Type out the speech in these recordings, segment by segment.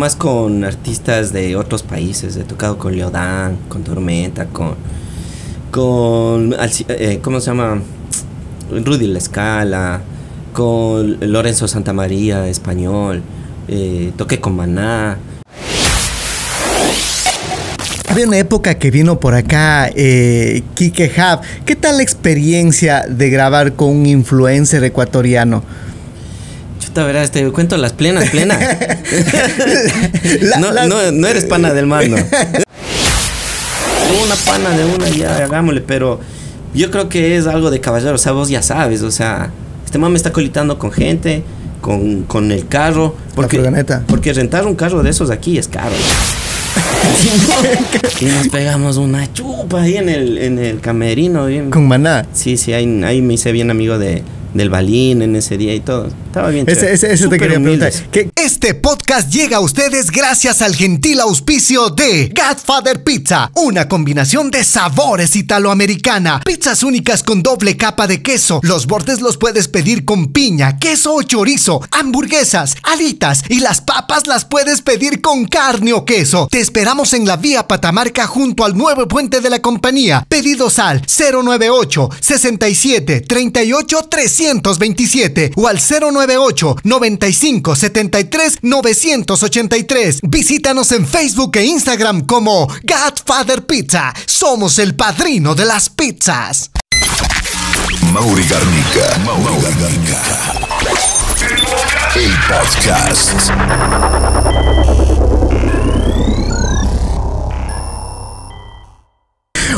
Más con artistas de otros países. He tocado con Leodán, con Tormenta, con. con. Eh, ¿Cómo se llama? Rudy La Escala, con Lorenzo Santamaría, español. Eh, toqué con Maná. Había una época que vino por acá eh, Kike Hub. ¿Qué tal la experiencia de grabar con un influencer ecuatoriano? Chuta, verás, te cuento las plenas, plenas. no, no, eres pana del mar, no. una pana de una, ya hagámosle, pero yo creo que es algo de caballero, o sea, vos ya sabes, o sea, este man me está colitando con gente, con, con el carro, porque, porque rentar un carro de esos aquí es caro y nos pegamos una chupa ahí en el, en el camerino. Con maná. Sí, sí, ahí, ahí me hice bien amigo de, del Balín en ese día y todo. Estaba bien. Ese, ese, te quería preguntar. Este podcast llega a ustedes gracias al gentil auspicio de Godfather Pizza, una combinación de sabores italoamericana. Pizzas únicas con doble capa de queso. Los bordes los puedes pedir con piña, queso o chorizo, hamburguesas, alitas y las papas las puedes pedir con carne o queso. Te esperamos en la vía Patamarca junto al nuevo puente de la compañía. Pedidos al 098 67 38 300 927 o al 098 95 73 983. Visítanos en Facebook e Instagram como Godfather Pizza. Somos el padrino de las pizzas. Mauri Garnica. Mauri Garnica. El podcast.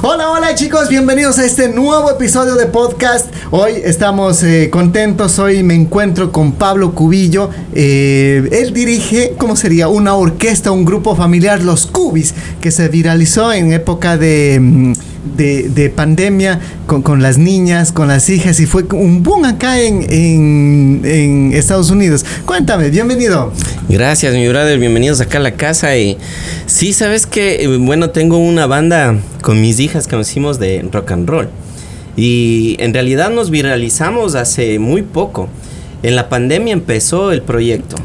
Hola, hola chicos, bienvenidos a este nuevo episodio de podcast. Hoy estamos eh, contentos, hoy me encuentro con Pablo Cubillo. Eh, él dirige, ¿cómo sería? Una orquesta, un grupo familiar, Los Cubis, que se viralizó en época de... Mm, de, pandemia con, las niñas, con las hijas y fue un boom acá en, en, Estados Unidos. Cuéntame, bienvenido. Gracias, mi brother, bienvenidos acá a la casa. Y sí, sabes que, eh, bueno, tengo una banda con mis hijas nos hicimos de rock and roll. Y en realidad nos viralizamos hace muy poco. En la pandemia empezó el proyecto.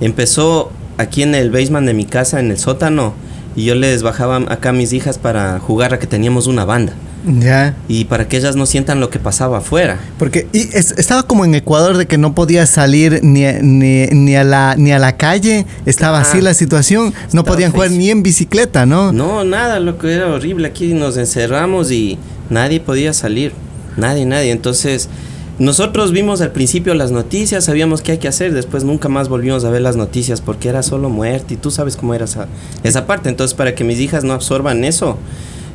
Empezó aquí en el basement de mi casa, en el sótano y yo les bajaba acá a mis hijas para jugar a que teníamos una banda. Ya. Y para que ellas no sientan lo que pasaba afuera. Porque y estaba como en Ecuador de que no podía salir ni, ni, a, la, ni a la calle. Estaba así la situación. No podían jugar ni en bicicleta, ¿no? No, nada, lo que era horrible. Aquí nos encerramos y nadie podía salir. Nadie, nadie. Entonces nosotros vimos al principio las noticias, sabíamos qué hay que hacer, después nunca más volvimos a ver las noticias porque era solo muerte y tú sabes cómo era esa, esa parte. Entonces, para que mis hijas no absorban eso,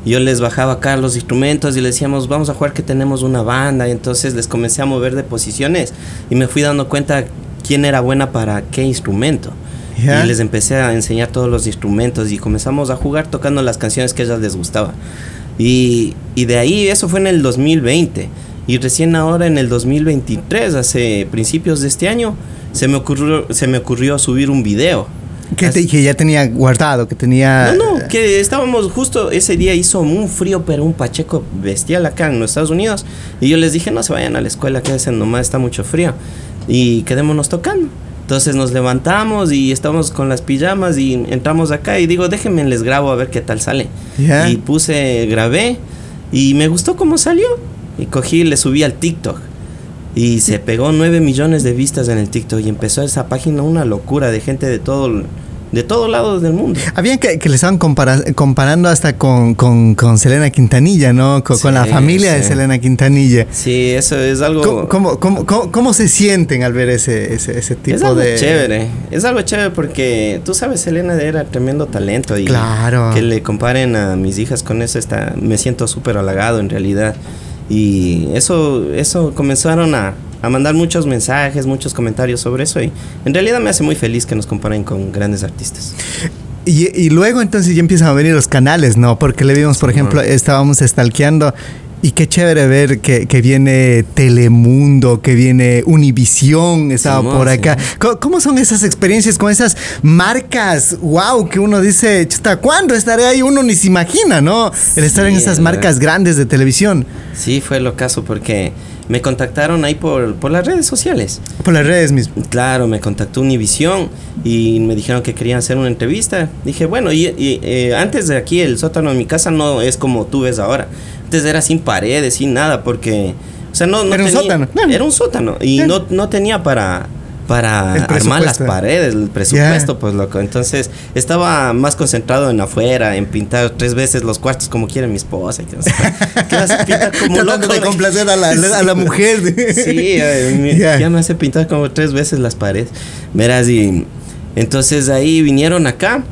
yo les bajaba acá los instrumentos y les decíamos, vamos a jugar que tenemos una banda. Y entonces les comencé a mover de posiciones y me fui dando cuenta quién era buena para qué instrumento. Y les empecé a enseñar todos los instrumentos y comenzamos a jugar tocando las canciones que a ellas les gustaba. Y, y de ahí, eso fue en el 2020. Y recién ahora en el 2023, hace principios de este año, se me ocurrió, se me ocurrió subir un video. Que, te, que ya tenía guardado, que tenía... No, no, que estábamos justo, ese día hizo un frío, pero un pacheco bestial acá en los Estados Unidos. Y yo les dije, no se vayan a la escuela, quédense nomás, está mucho frío. Y quedémonos tocando. Entonces nos levantamos y estamos con las pijamas y entramos acá y digo, déjenme les grabo a ver qué tal sale. Y puse, grabé y me gustó cómo salió. Y cogí y le subí al TikTok. Y se pegó 9 millones de vistas en el TikTok. Y empezó esa página una locura de gente de todo de todos lados del mundo. Habían que, que le estaban comparando hasta con, con, Selena Quintanilla, ¿no? Con, la familia de Selena Quintanilla. Sí, eso es algo... ¿Cómo, cómo, cómo, se sienten al ver ese, ese, ese tipo es algo de...? chévere. Es algo chévere porque tú sabes, Selena era tremendo talento. Y claro. Que le comparen a mis hijas con eso, está, me siento súper halagado en realidad. Y eso, eso comenzaron a, a mandar muchos mensajes, muchos comentarios sobre eso y en realidad me hace muy feliz que nos comparen con grandes artistas. Y, y luego entonces ya empiezan a venir los canales, ¿no? Porque le vimos, por ejemplo, estábamos stalkeando y qué chévere ver que, que, viene Telemundo, que viene Univisión, estaba por acá. ¿Cómo, son esas experiencias con esas marcas? ¡Wow! Que uno dice, ¿hasta cuándo estaré ahí? Uno ni se imagina, ¿no? El estar en esas marcas grandes de televisión. Sí, fue lo caso porque me contactaron ahí por, por las redes sociales. Por las redes mismo. Claro, me contactó Univisión y me dijeron que querían hacer una entrevista. Dije, bueno, y, y, eh, antes de aquí el sótano de mi casa no es como tú ves ahora. Antes era sin paredes, sin nada, porque... O sea, no, no Era un sótano. Era un sótano y Claro. no, no tenía para para armar las paredes, el presupuesto, pues loco. Entonces estaba más concentrado en afuera, en pintar tres veces los cuartos como quiere mi esposa. que no sé qué. ¿Qué vas a pintar como loco? de complacer a la, a la mujer. Sí, Ya. ya me hace pintar como tres veces las paredes. Verás, y entonces ahí vinieron acá.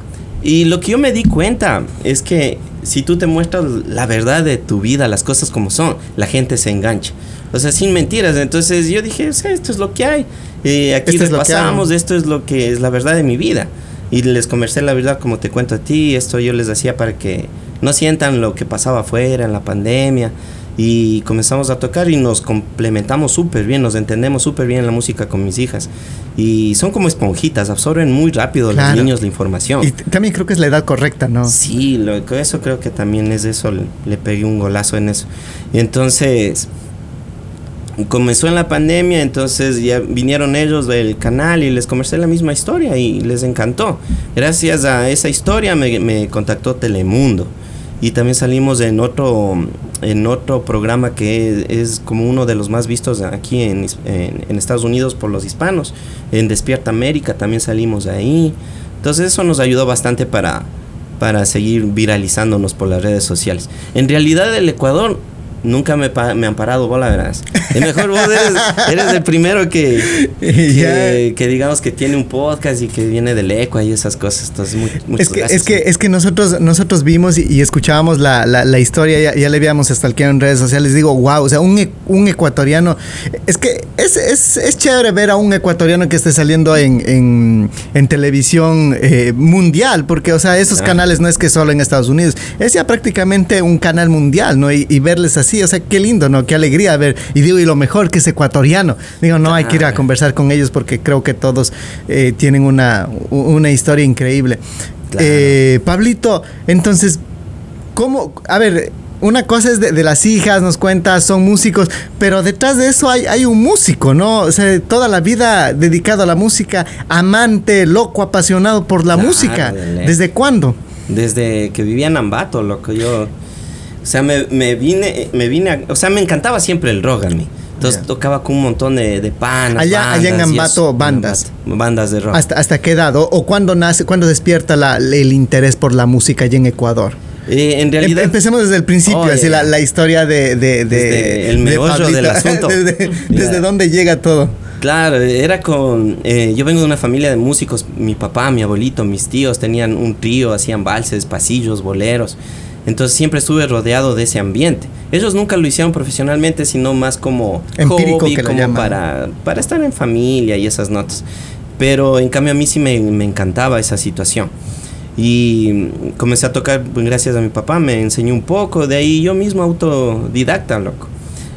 Y lo que yo me di cuenta es que si tú te muestras la verdad de tu vida, las cosas como son, la gente se engancha. O sea, sin mentiras. Entonces yo dije, o sea, esto es lo que hay. Eh, aquí Esto es pasamos, hay. esto es lo que es la verdad de mi vida. Y les conversé la verdad como te cuento a ti. Esto yo les hacía para que no sientan lo que pasaba afuera en la pandemia. Y comenzamos a tocar y nos complementamos súper bien, nos entendemos súper bien la música con mis hijas. Y son como esponjitas, absorben muy rápido Claro. los niños la información. Y también creo que es la edad correcta, ¿no? Sí, lo, eso creo que también es eso, le, le pegué un golazo en eso. Y entonces, comenzó en la pandemia, entonces ya vinieron ellos del canal y les conversé la misma historia y les encantó. Gracias a esa historia me, me contactó Telemundo. Y también salimos en otro, en otro programa que es, como uno de los más vistos aquí en, en- en Estados Unidos por los hispanos. En Despierta América también salimos ahí. Entonces eso nos ayudó bastante para, para seguir viralizándonos por las redes sociales. En realidad el Ecuador nunca me, me han parado bola, verás. Es mejor vos eres, eres el primero que, que, que digamos que tiene un podcast y que viene del Ecuador y esas cosas. Entonces, muy, muchas Es que, gracias. es que, es que nosotros, nosotros vimos y, y escuchábamos la, la, la historia, ya, ya le habíamos stalkeado en redes sociales. Digo, wow, o sea, un, e- un ecuatoriano. Es que es, es, es chévere ver a un ecuatoriano que esté saliendo en, en, en televisión eh, mundial, porque, o sea, esos Ah. canales no es que solo en Estados Unidos, es ya prácticamente un canal mundial, ¿no? Y, y verles así, o sea, qué lindo, ¿no? Qué alegría ver. Y digo, y lo mejor que es ecuatoriano. Digo, no hay que ir a Claro. conversar con ellos porque creo que todos eh, tienen una, una historia increíble. Claro. Eh, Pablito, entonces, ¿cómo? A ver, una cosa es de, de las hijas, nos cuentas, son músicos, pero detrás de eso hay, hay un músico, ¿no? O sea, toda la vida dedicado a la música, amante, loco, apasionado por la Claro, música. ¿Desde cuándo? Desde que vivía en Ambato, loco, yo... O sea, me, me vine, me vine a- O sea, me encantaba siempre el rock a mí. Entonces tocaba con un montón de, de panas. Allá- allá en bandas Ambato, bandas. Bandas de rock. ¿Hasta, hasta qué edad? ¿O, o cuándo nace, cuándo despierta la- el interés por la música allá en Ecuador? Eh, en Em- realidad... Empecemos desde el principio, Oye, así la, la historia de, de, de- Desde el meollo del asunto. desde desde dónde llega todo. Claro, era con... eh, yo vengo de una familia de músicos. Mi papá, mi abuelito, mis tíos tenían un trío, hacían valses, pasillos, boleros. Entonces siempre estuve rodeado de ese ambiente. Ellos nunca lo hicieron profesionalmente, sino más como Empírico, hobby, que como para, para estar en familia y esas notas. Pero en cambio a mí sí me, me encantaba esa situación. Y comencé a tocar pues, gracias a mi papá, me enseñó un poco, de ahí yo mismo autodidacta, loco.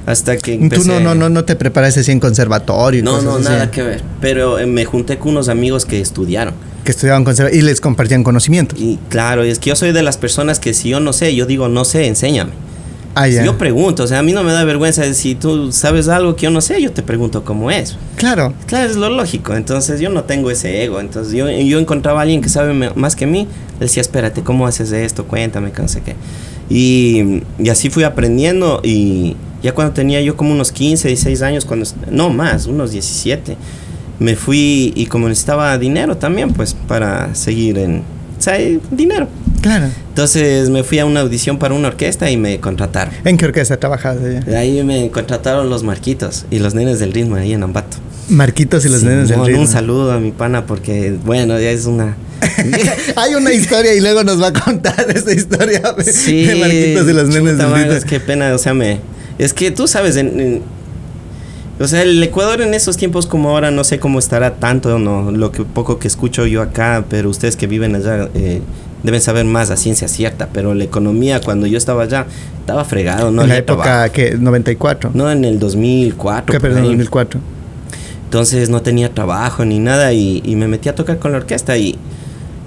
Hasta que Tú no, empecé- no, no, no te preparaste así en conservatorio no, no, así, nada que ver. Pero eh, me junté con unos amigos que estudiaron. Que estudiaban conservatorio y les compartían conocimientos. Y claro, es que yo soy de las personas que si yo no sé, yo digo no sé, enséñame. Ah, ya. Yo pregunto, o sea, a mí no me da vergüenza si tú sabes algo que yo no sé, yo te pregunto cómo es. Claro. Claro, es lo lógico. Entonces yo no tengo ese ego. Entonces yo, yo encontraba a alguien que sabe más que mí. Le decía, espérate, ¿cómo haces esto? Cuéntame, que no sé qué. Y, y así fui aprendiendo. Y ya cuando tenía yo como unos 15, 16 años, cuando no más, unos 17, me fui y como necesitaba dinero también, pues para seguir en... O sea, eh, dinero. Claro. Entonces me fui a una audición para una orquesta y me contrataron. ¿En qué orquesta trabajas allá? De ahí me contrataron los Marquitos y los nenes del ritmo ahí en Ambato. Marquitos y los nenes del ritmo. Un saludo a mi pana porque, bueno, ya es una... Hay una historia y luego nos va a contar esa historia de, sí, de Marquitos y los nenes chuta del ritmo. Es que pena, o sea, me... Es que tú sabes, en, en- o sea, el Ecuador en esos tiempos como ahora, no sé cómo estará tanto o no, lo que poco que escucho yo acá, pero ustedes que viven allá eh, deben saber más a ciencia cierta, pero la economía cuando yo estaba allá estaba fregado, ¿no? en la época trabajo. que 94. No, en el 2004. ¿Qué, perdón, ahí. 2004. Entonces no tenía trabajo ni nada y, y me metí a tocar con la orquesta y,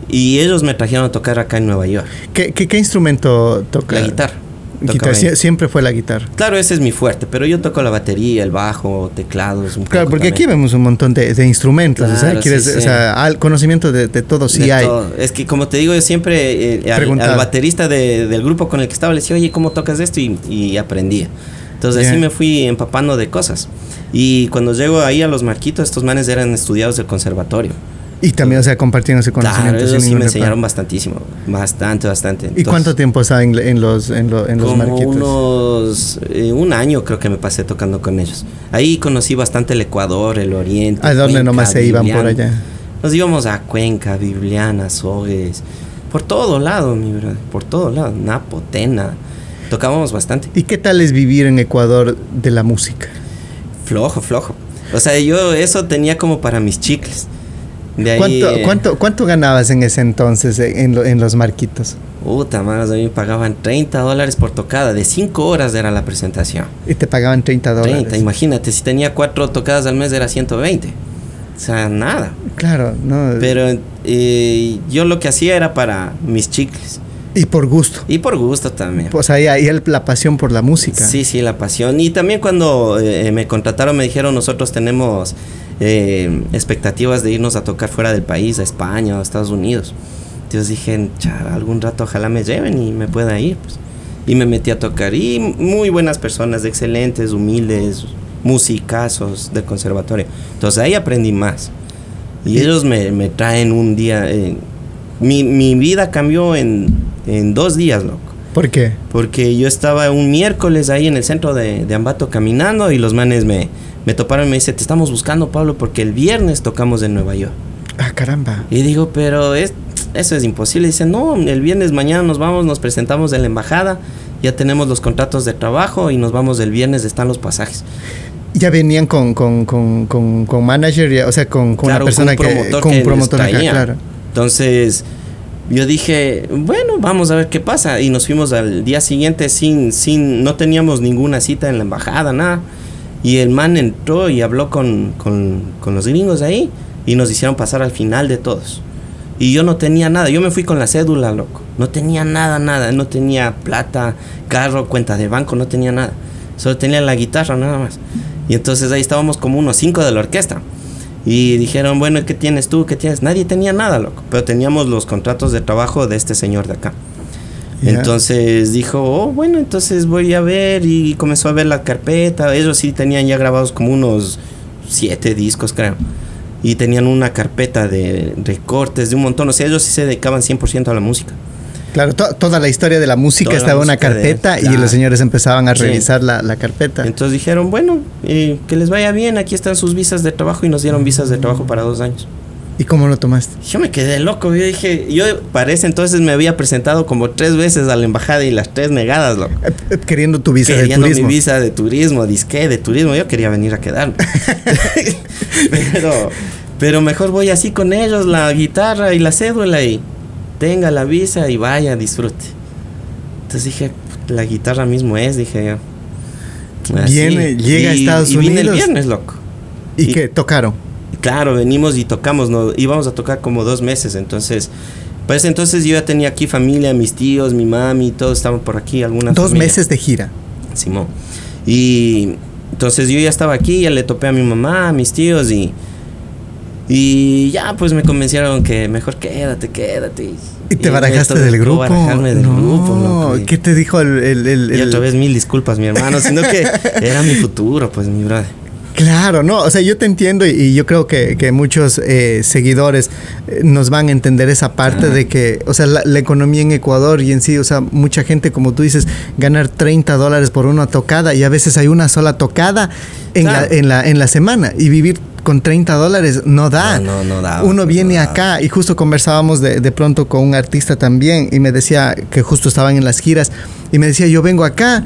y ellos me trajeron a tocar acá en Nueva York. ¿Qué, qué, qué instrumento toca? La guitarra. Guitarra, ahí. siempre fue la guitarra. Claro, ese es mi fuerte, pero yo toco la batería, el bajo, teclados, un Claro, poco porque aquí también. vemos un montón de, de instrumentos, o sea, Claro, quieres- sí, sí. o sea, al conocimiento de, de todo sí De hay. todo. Es que como te digo, yo siempre eh, al, al baterista de- del grupo con el que estaba le decía, oye, ¿cómo tocas esto? Y, y aprendía. Entonces así me fui empapando de cosas. Y cuando llego ahí a los marquitos, estos manes eran estudiados del conservatorio. Y también, o sea, compartiendo ese Claro, conocimiento. ellos sin sí me enseñaron bastantísimo. Bastante, bastante. ¿Y Entonces, cuánto tiempo está en, en los, en, lo- en los como marquitos? unos eh, un año creo que me pasé tocando con ellos. Ahí conocí bastante el Ecuador, el Oriente. ¿A dónde Cuenca, nomás se iban por allá? Nos íbamos a Cuenca, Bibliana, Sogues, por todo lado, mi brother, por todo lado, Napo, Tena. Tocábamos bastante. ¿Y qué tal es vivir en Ecuador de la música? Flojo, flojo. O sea, yo eso tenía como para mis chicles. De ahí, ¿Cuánto, eh, cuánto, ¿Cuánto ganabas en ese entonces eh, en, lo- en los marquitos? Puta madre, a mí me pagaban 30 dólares por tocada. De 5 horas era la presentación. Y te pagaban 30 dólares. 30, imagínate, si tenía 4 tocadas al mes era 120. O sea, nada. Claro, ¿no? Pero eh, yo lo que hacía era para mis chicles. Y por gusto. Y por gusto también. Sea, ahí, ahí el- la pasión por la música. Sí, sí, la pasión. Y también cuando eh, me contrataron me dijeron nosotros tenemos eh, expectativas de irnos a tocar fuera del país, a España a Estados Unidos. Entonces dije, "Cha, algún rato ojalá me lleven y me pueda ir. pues". Y me metí a tocar. Y muy buenas personas, excelentes, humildes, musicazos del conservatorio. Entonces ahí aprendí más. Y ellos me, me traen un día... eh, mi, mi vida cambió en, en dos días, loco. ¿Por qué? Porque yo estaba un miércoles ahí en el centro de, de Ambato caminando y los manes me, me toparon y me dicen, te estamos buscando, Pablo, porque el viernes tocamos en Nueva York. Ah, caramba. Y digo, pero es, eso es imposible. Dicen, no, el viernes mañana nos vamos, nos presentamos en la embajada, ya tenemos los contratos de trabajo y nos vamos el viernes, están los pasajes. Ya venían con, con, con, con, con manager, ya, o sea, con, con Claro, una persona con que... con que promotor acá, claro. Entonces, yo dije, bueno, vamos a ver qué pasa. Y nos fuimos al día siguiente sin, sin, no teníamos ninguna cita en la embajada, nada. Y el man entró y habló con, con, con los gringos ahí y nos hicieron pasar al final de todos. Y yo no tenía nada, yo me fui con la cédula, loco. No tenía nada, nada. No tenía plata, carro, cuenta de banco, no tenía nada. Solo tenía la guitarra, nada más. Y entonces ahí estábamos como unos cinco de la orquesta. Y dijeron, bueno, ¿qué tienes tú? ¿Qué tienes? Nadie tenía nada, loco. Pero teníamos los contratos de trabajo de este señor de acá. Entonces dijo, oh, bueno, entonces voy a ver y comenzó a ver la carpeta. Ellos sí tenían ya grabados como unos siete discos, creo. Y tenían una carpeta de recortes de un montón. O sea, ellos sí se dedicaban 100% a la música. Claro, to- toda la historia de la música Toda estaba en una de- carpeta y los señores empezaban a Sí. revisar la, la carpeta. Entonces dijeron, bueno, eh, que les vaya bien, aquí están sus visas de trabajo y nos dieron visas de trabajo para dos años. ¿Y cómo lo tomaste? Yo me quedé loco, yo dije, yo para ese entonces me había presentado como tres veces a la embajada y las tres negadas, loco. Eh, eh, Queriendo tu visa de Queriendo turismo. mi visa de turismo, disque de turismo, yo quería venir a quedarme. pero, pero mejor voy así con ellos, la guitarra y la cédula y tenga la visa y vaya, disfrute. Entonces dije, la guitarra mismo es, dije yo. Así. Viene, llega a Estados y vine el Unidos. viernes, loco. ¿Y, y- qué? ¿Tocaron? Claro, venimos y tocamos, no, íbamos a tocar como dos meses, entonces, para ese entonces yo ya tenía aquí familia, mis tíos, mi mami, todos estaban por aquí, algunas Dos meses de gira. Simón. Y entonces yo ya estaba aquí, ya le topé a mi mamá, a mis tíos y y ya pues me convencieron que mejor quédate, quédate. ¿Y te barajaste del grupo? barajarme del no. grupo, loco, ¿Qué te dijo el, el- el- Y otra vez mil disculpas, mi hermano, sino que era mi futuro, pues mi brother. Claro, no, o sea, yo te entiendo y, y yo creo que, que muchos eh, seguidores eh, nos van a entender esa parte de que, o sea, la, la economía en Ecuador y en sí, o sea, mucha gente, como tú dices, ganar 30 dólares por una tocada y a veces hay una sola tocada en, Claro. la, en, la, en la semana y vivir con 30 dólares no da. No, no, no da, Uno viene da. acá y justo conversábamos de, de pronto con un artista también y me decía que justo estaban en las giras y me decía, yo vengo acá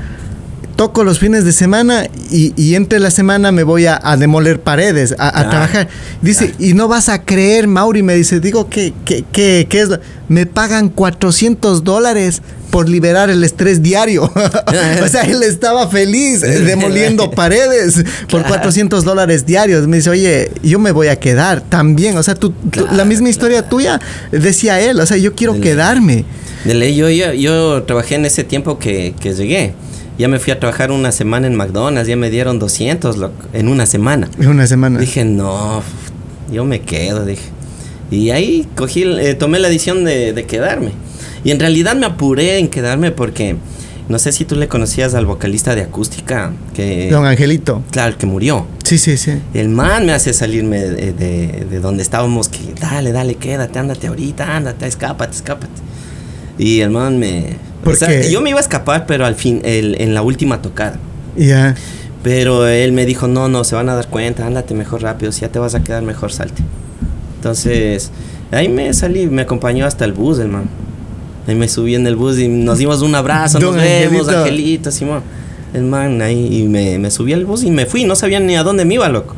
toco los fines de semana y, y entre la semana me voy a, a demoler paredes, a, a trabajar. Dice, y no vas a creer, Mauri, me dice, digo, ¿qué, qué, qué, qué es? lo-?" Me pagan 400 dólares por liberar el estrés diario. o sea, él estaba feliz demoliendo paredes por Claro. 400 dólares diarios. Me dice, oye, yo me voy a quedar también. O sea, tú, tú- la misma historia tuya, decía él, o sea, yo quiero quedarme. De ley, yo, yo, yo trabajé en ese tiempo que, que llegué. Ya me fui a trabajar una semana en McDonald's, ya me dieron 200 loco, en una semana. En una semana. Dije, no, yo me quedo, dije. Y ahí cogí, eh, tomé la decisión de, de quedarme. Y en realidad me apuré en quedarme porque no sé si tú le conocías al vocalista de acústica que Don Angelito. claro, el que murió. Sí, sí, sí. El man me hace salirme de, de- de donde estábamos, que dale, dale, quédate, ándate ahorita, ándate, escápate, escápate. Y el man me... Yo me iba a escapar, pero al fin, el- en la última tocada. Ya. Pero él me dijo, no, no, se van a dar cuenta, ándate mejor rápido, si ya te vas a quedar mejor, salte. Entonces, ahí me salí, me acompañó hasta el bus, el man. Ahí me subí en el bus y nos dimos un abrazo, Don nos vemos, Angelito. Angelito, Simón. El man ahí, y me, me subí al bus y me fui, no sabía ni a dónde me iba, loco.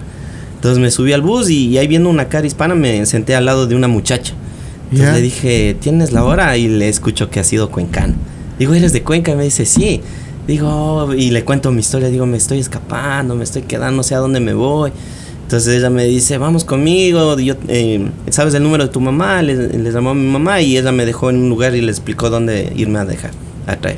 Entonces me subí al bus y, ahí viendo una cara hispana me senté al lado de una muchacha. Entonces le dije, ¿tienes la hora? Y le escucho que ha sido cuencano. Digo, ¿eres de Cuenca? Y me dice, sí. Digo, y le cuento mi historia. Digo, me estoy escapando, me estoy quedando, no sé a dónde me voy. Entonces ella me dice, vamos conmigo. Yo, eh, ¿Sabes el número de tu mamá? Le, le llamó a mi mamá y ella me dejó en un lugar y le explicó dónde irme a dejar, a traer.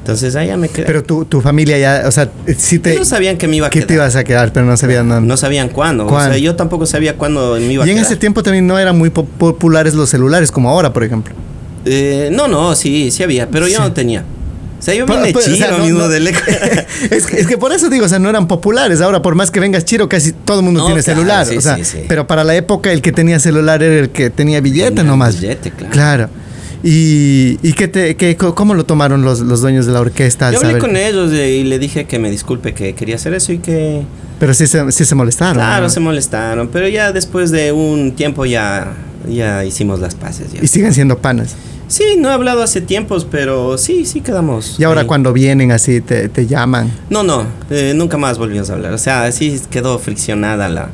Entonces allá me quedé. Pero tu, tu familia ya, o sea, sí te... Ellos sabían que me iba a que quedar. te ibas a quedar, pero no sabían nada. No sabían cuándo. O ¿Cuándo? sea, yo tampoco sabía cuándo me iba a y en quedar. ese tiempo también no eran muy po- populares los celulares como ahora, por ejemplo. Eh, no, no, sí, sí había, pero yo Sí. no tenía. O sea, yo vine pero, o chiro sea, no- mismo no- del es, que, es que por eso digo, o sea, no eran populares. Ahora, por más que vengas chiro, casi todo el mundo No, tiene claro, celular. sí, o sea, sí, sí. pero para la época el que tenía celular era el que tenía billete Tenía nomás. billete, claro. Claro. ¿Y, y qué te, qué- cómo lo tomaron los, los dueños de la orquesta? Yo hablé saber con ellos y le dije que me disculpe que quería hacer eso y que Pero sí se, sí se molestaron. claro se molestaron, pero ya después de un tiempo ya ya hicimos las paces ya. Y siguen siendo panas. Sí, no he hablado hace tiempos, pero sí, sí quedamos. Y ahora ahí. cuando vienen así, te, te llaman. No, no, eh, nunca más volvimos a hablar. O sea, sí quedó friccionada la.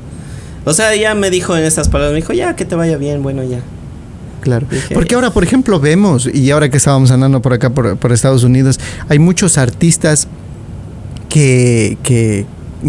O sea, ya me dijo en estas palabras, me dijo, ya que te vaya bien, bueno, ya. Claro. Dije- Porque ahora, por ejemplo, vemos, y ahora que estábamos andando por acá, por, por Estados Unidos, hay muchos artistas que, que,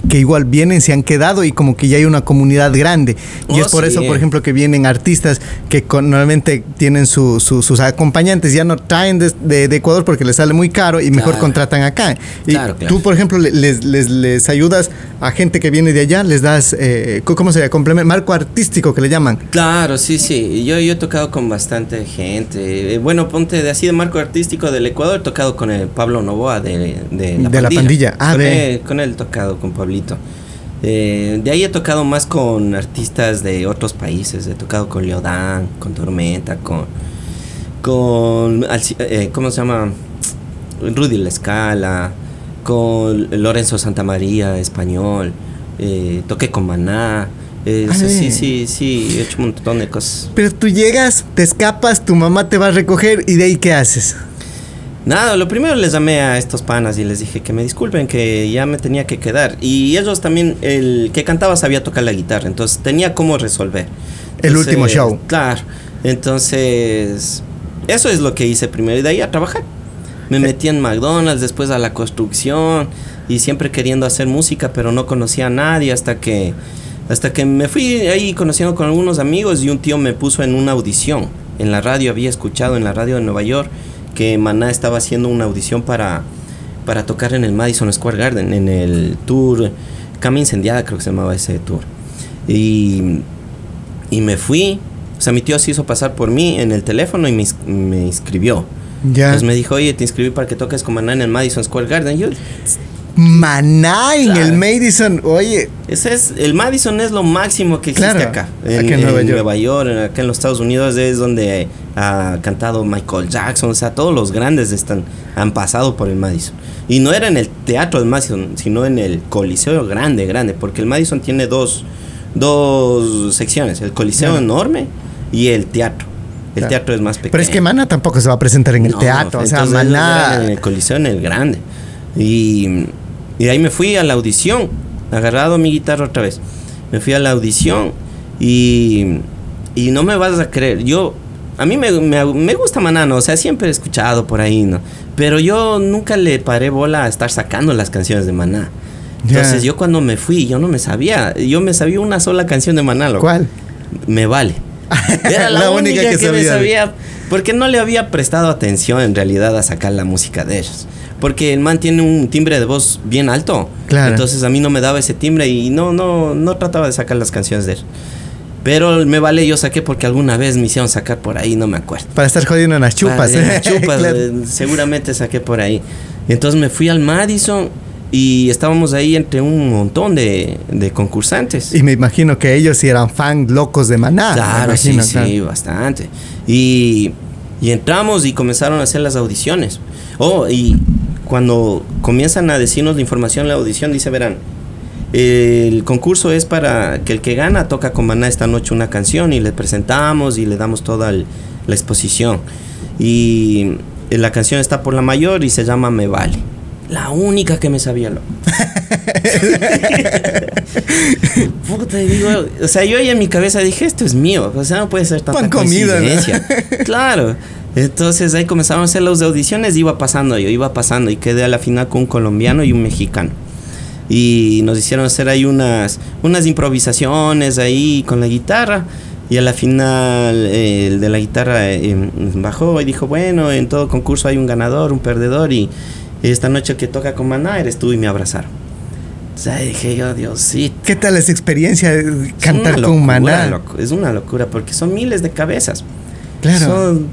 que igual vienen, se han quedado y como que ya hay una comunidad grande. Y Oh, es por sí. eso, por ejemplo, que vienen artistas que con- normalmente tienen su- su- sus acompañantes, ya no traen de, de- de Ecuador porque les sale muy caro y mejor Claro. contratan acá. Y Claro, claro. tú, por ejemplo, le- les, les, les ayudas a gente que viene de allá, les das, eh, ¿cómo se llama? Marco artístico que le llaman. Claro, sí, sí. Yo, yo he tocado con bastante gente. Eh, bueno, ponte de así de marco artístico del Ecuador, he tocado con el Pablo Novoa de, de la De la pandilla. pandilla. Ah, con, ve. él, con él he tocado, con Pablito. Eh, de ahí he tocado más con artistas de otros países. He tocado con Leodán, con Tormenta, con. con eh, ¿Cómo se llama? Rudy La Escala, con Lorenzo Santamaría, español. eh, toqué con Maná. eh, Ah, sí, sí, sí, he hecho un montón de cosas. Pero tú llegas, te escapas, tu mamá te va a recoger y de ahí qué haces. Nada, lo primero les llamé a estos panas y les dije que me disculpen, que ya me tenía que quedar. Y ellos también, el que cantaba sabía tocar la guitarra, entonces tenía cómo resolver. El Entonces, último show. Claro, entonces eso es lo que hice primero y de ahí a trabajar. Me metí en McDonald's, después a la construcción y siempre queriendo hacer música, pero no conocía a nadie hasta que hasta que me fui ahí conociendo con algunos amigos y un tío me puso en una audición. En la radio había escuchado en la radio de Nueva York que Maná estaba haciendo una audición para para tocar en el Madison Square Garden en el tour Cama Incendiada creo que se llamaba ese tour. Y y me fui, o sea, mi tío se hizo pasar por mí en el teléfono y me, me inscribió. Ya. Entonces me dijo, oye, te inscribí para que toques con Maná en el Madison Square Garden. Yo, Maná en Claro. el Madison. Oye, ese es, el Madison es lo máximo que existe Claro, acá. aquí en Nueva York. acá en los Estados Unidos es donde ha cantado Michael Jackson. O sea, todos los grandes están, han pasado por el Madison. Y no era en el teatro del Madison, sino en el Coliseo grande, grande. Porque el Madison tiene dos, dos secciones. El Coliseo Claro. enorme y el teatro. El teatro es más pequeño. pero es que Maná tampoco se va a presentar en el No, teatro. O sea, Maná. En el Coliseo, en el grande. Y, y de ahí me fui a la audición, agarrado mi guitarra otra vez. Me fui a la audición y, y no me vas a creer. Yo, a mí me, me, me gusta Manano, o sea, siempre he escuchado por ahí, ¿no? Pero yo nunca le paré bola a estar sacando las canciones de Maná. Entonces yo cuando me fui, yo no me sabía. Yo me sabía una sola canción de Maná. loco. ¿Cuál? Me vale. Era la, única, que, me sabía. Porque no le había prestado atención en realidad a sacar la música de ellos. Porque el man tiene un timbre de voz bien alto. Claro. Entonces a mí no me daba ese timbre y no, no, no trataba de sacar las canciones de él. Pero me vale, yo saqué porque alguna vez me hicieron sacar por ahí, no me acuerdo. Para estar jodiendo en las chupas. Para- en las chupas, eh, seguramente saqué por ahí. Entonces me fui al Madison y estábamos ahí entre un montón de, de concursantes. Y me imagino que ellos sí eran fan locos de Maná. Claro, sí, imagino, sí, claro. bastante. Y, y entramos y comenzaron a hacer las audiciones. Oh, y cuando comienzan a decirnos la información la audición, dice, verán, el concurso es para que el que gana toca con Maná esta noche una canción y le presentamos y le damos toda la exposición. Y la canción está por la mayor y se llama Me Vale. La única que me sabía lo. Puta, digo, o sea, yo ahí en mi cabeza dije, esto es mío, o sea, no puede ser tanta Pan comida. Claro. Entonces ahí comenzaron a hacer las audiciones, iba pasando yo, iba pasando y quedé a la final con un colombiano y un mexicano. Y nos hicieron hacer ahí unas, unas improvisaciones ahí con la guitarra. Y a la final eh, el de la guitarra eh, bajó y dijo, bueno, en todo concurso hay un ganador, un perdedor y esta noche que toca con Maná eres tú y me abrazaron. O sea, dije yo, Diosito. ¿Qué tal esa experiencia de cantar una con locura, Maná? loco, es una locura porque son miles de cabezas. Claro. Son-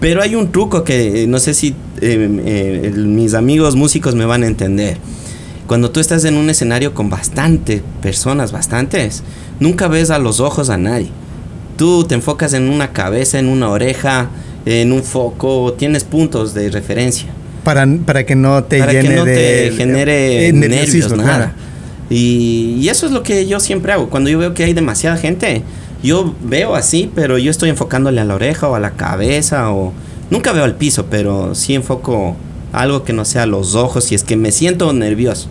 pero hay un truco que eh, no sé si eh, eh, mis amigos músicos me van a entender. Cuando tú estás en un escenario con bastante personas, bastantes, nunca ves a los ojos a nadie. Tú te enfocas en una cabeza, en una oreja, en un foco, tienes puntos de referencia Para, para que no te para llene que no de te genere eh, nervios, nada. claro. Y, y eso es lo que yo siempre hago. Cuando yo veo que hay demasiada gente, yo veo así, pero yo estoy enfocándole a la oreja o a la cabeza o nunca veo al piso, pero sí enfoco algo que no sea los ojos si es que me siento nervioso.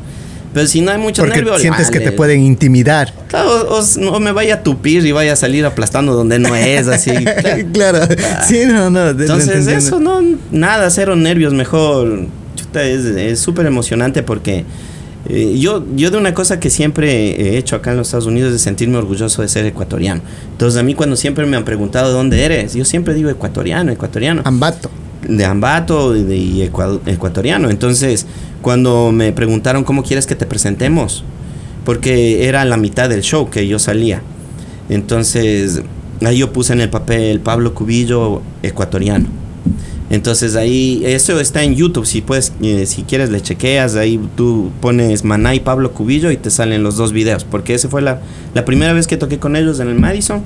Pero si no hay mucho Porque nervio, sientes que te pueden intimidar. Claro, o, o me vaya a tupir y vaya a salir aplastando donde no es, así. claro. claro. Sí, no, no. Entonces, eso no, nada, cero nervios, mejor. Chuta, es es súper emocionante porque eh, yo, yo de una cosa que siempre he hecho acá en los Estados Unidos es sentirme orgulloso de ser ecuatoriano. Entonces, a mí cuando siempre me han preguntado dónde eres, yo siempre digo ecuatoriano, ecuatoriano. Ambato. De Ambato y de- ecuatoriano. Entonces, cuando me preguntaron cómo quieres que te presentemos, porque era la mitad del show que yo salía. Entonces, ahí yo puse en el papel Pablo Cubillo ecuatoriano. Entonces ahí, eso está en YouTube, si puedes, eh, si quieres le chequeas, ahí tú pones Maná y Pablo Cubillo y te salen los dos videos, porque esa fue la, la primera vez que toqué con ellos en el Madison.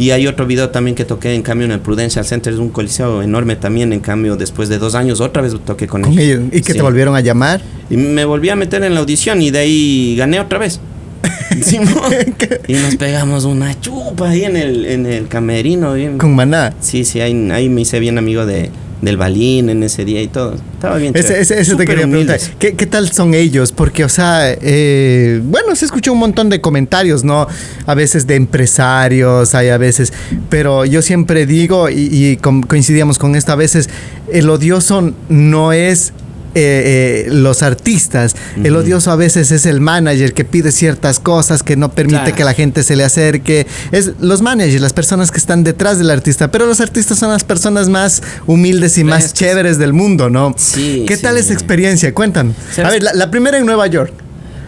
Y hay otro video también que toqué en cambio en el Prudential Center, es un coliseo enorme también, en cambio después de dos años otra vez toqué con, Con ellos. ¿Y que Sí. te volvieron a llamar? Y me volví a meter en la audición y de ahí gané otra vez. Y nos pegamos una chupa ahí en el, en el camerino. Bien. Con Maná. Sí, sí, ahí, ahí me hice bien amigo de, del Balín en ese día y todo. Estaba bien Ese, chévere. ese, ese te quería preguntar. humildes. ¿Qué, qué tal son ellos? Porque, o sea, eh, bueno, se escuchó un montón de comentarios, ¿no? A veces de empresarios, hay a veces, pero yo siempre digo, y, y coincidíamos con esto, a veces el odioso no es... eh, eh, los artistas, el odioso a veces es el manager que pide ciertas cosas que no permite Claro. que la gente se le acerque. Es los managers, las personas que están detrás del artista, pero los artistas son las personas más humildes y más chéveres del mundo, ¿no? Sí, ¿Qué sí. tal esa experiencia? Cuéntanos. A ver, la, la primera en Nueva York.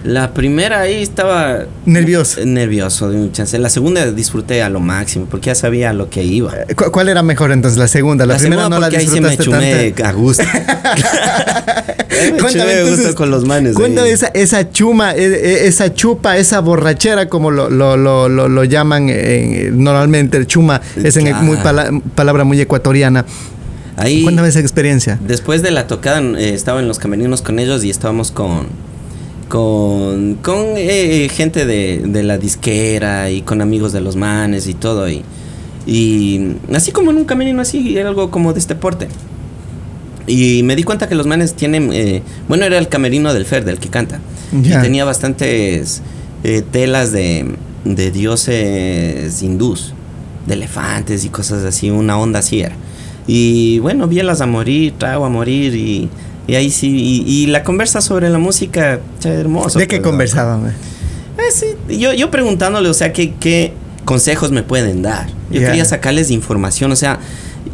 La primera ahí estaba Nervioso. eh, nervioso de un chance. La segunda disfruté a lo máximo porque ya sabía lo que iba. Eh, ¿cu- ¿Cuál era mejor entonces? La segunda. La, primera segunda no la porque ahí sí me disfrutaste chumé tanto. a gusto. Me Cuéntame gusto con los manes. Cuéntame esa, esa chuma, eh, eh, esa chupa, esa borrachera, como lo, lo, lo, lo, llaman normalmente. Chuma es en muy Claro. pala- palabra muy ecuatoriana. Ahí, Cuéntame esa experiencia. Después de la tocada eh, estaba en los camerinos con ellos y estábamos con con, con eh, gente de, de la disquera y con amigos de los manes y todo y, y así como en un camerino así era algo como de este porte y me di cuenta que los manes tienen eh, bueno era el camerino del Fer del que canta Ya. y tenía bastantes eh, telas de, de dioses hindús de elefantes y cosas así una onda así era y bueno, bielas a morir, trago a morir y, y ahí sí, y, y la conversa sobre la música, hermoso. ¿De qué pues, conversaban? eh? Sí, yo, yo preguntándole, o sea, ¿qué, qué, consejos me pueden dar. Yo quería sacarles información, o sea,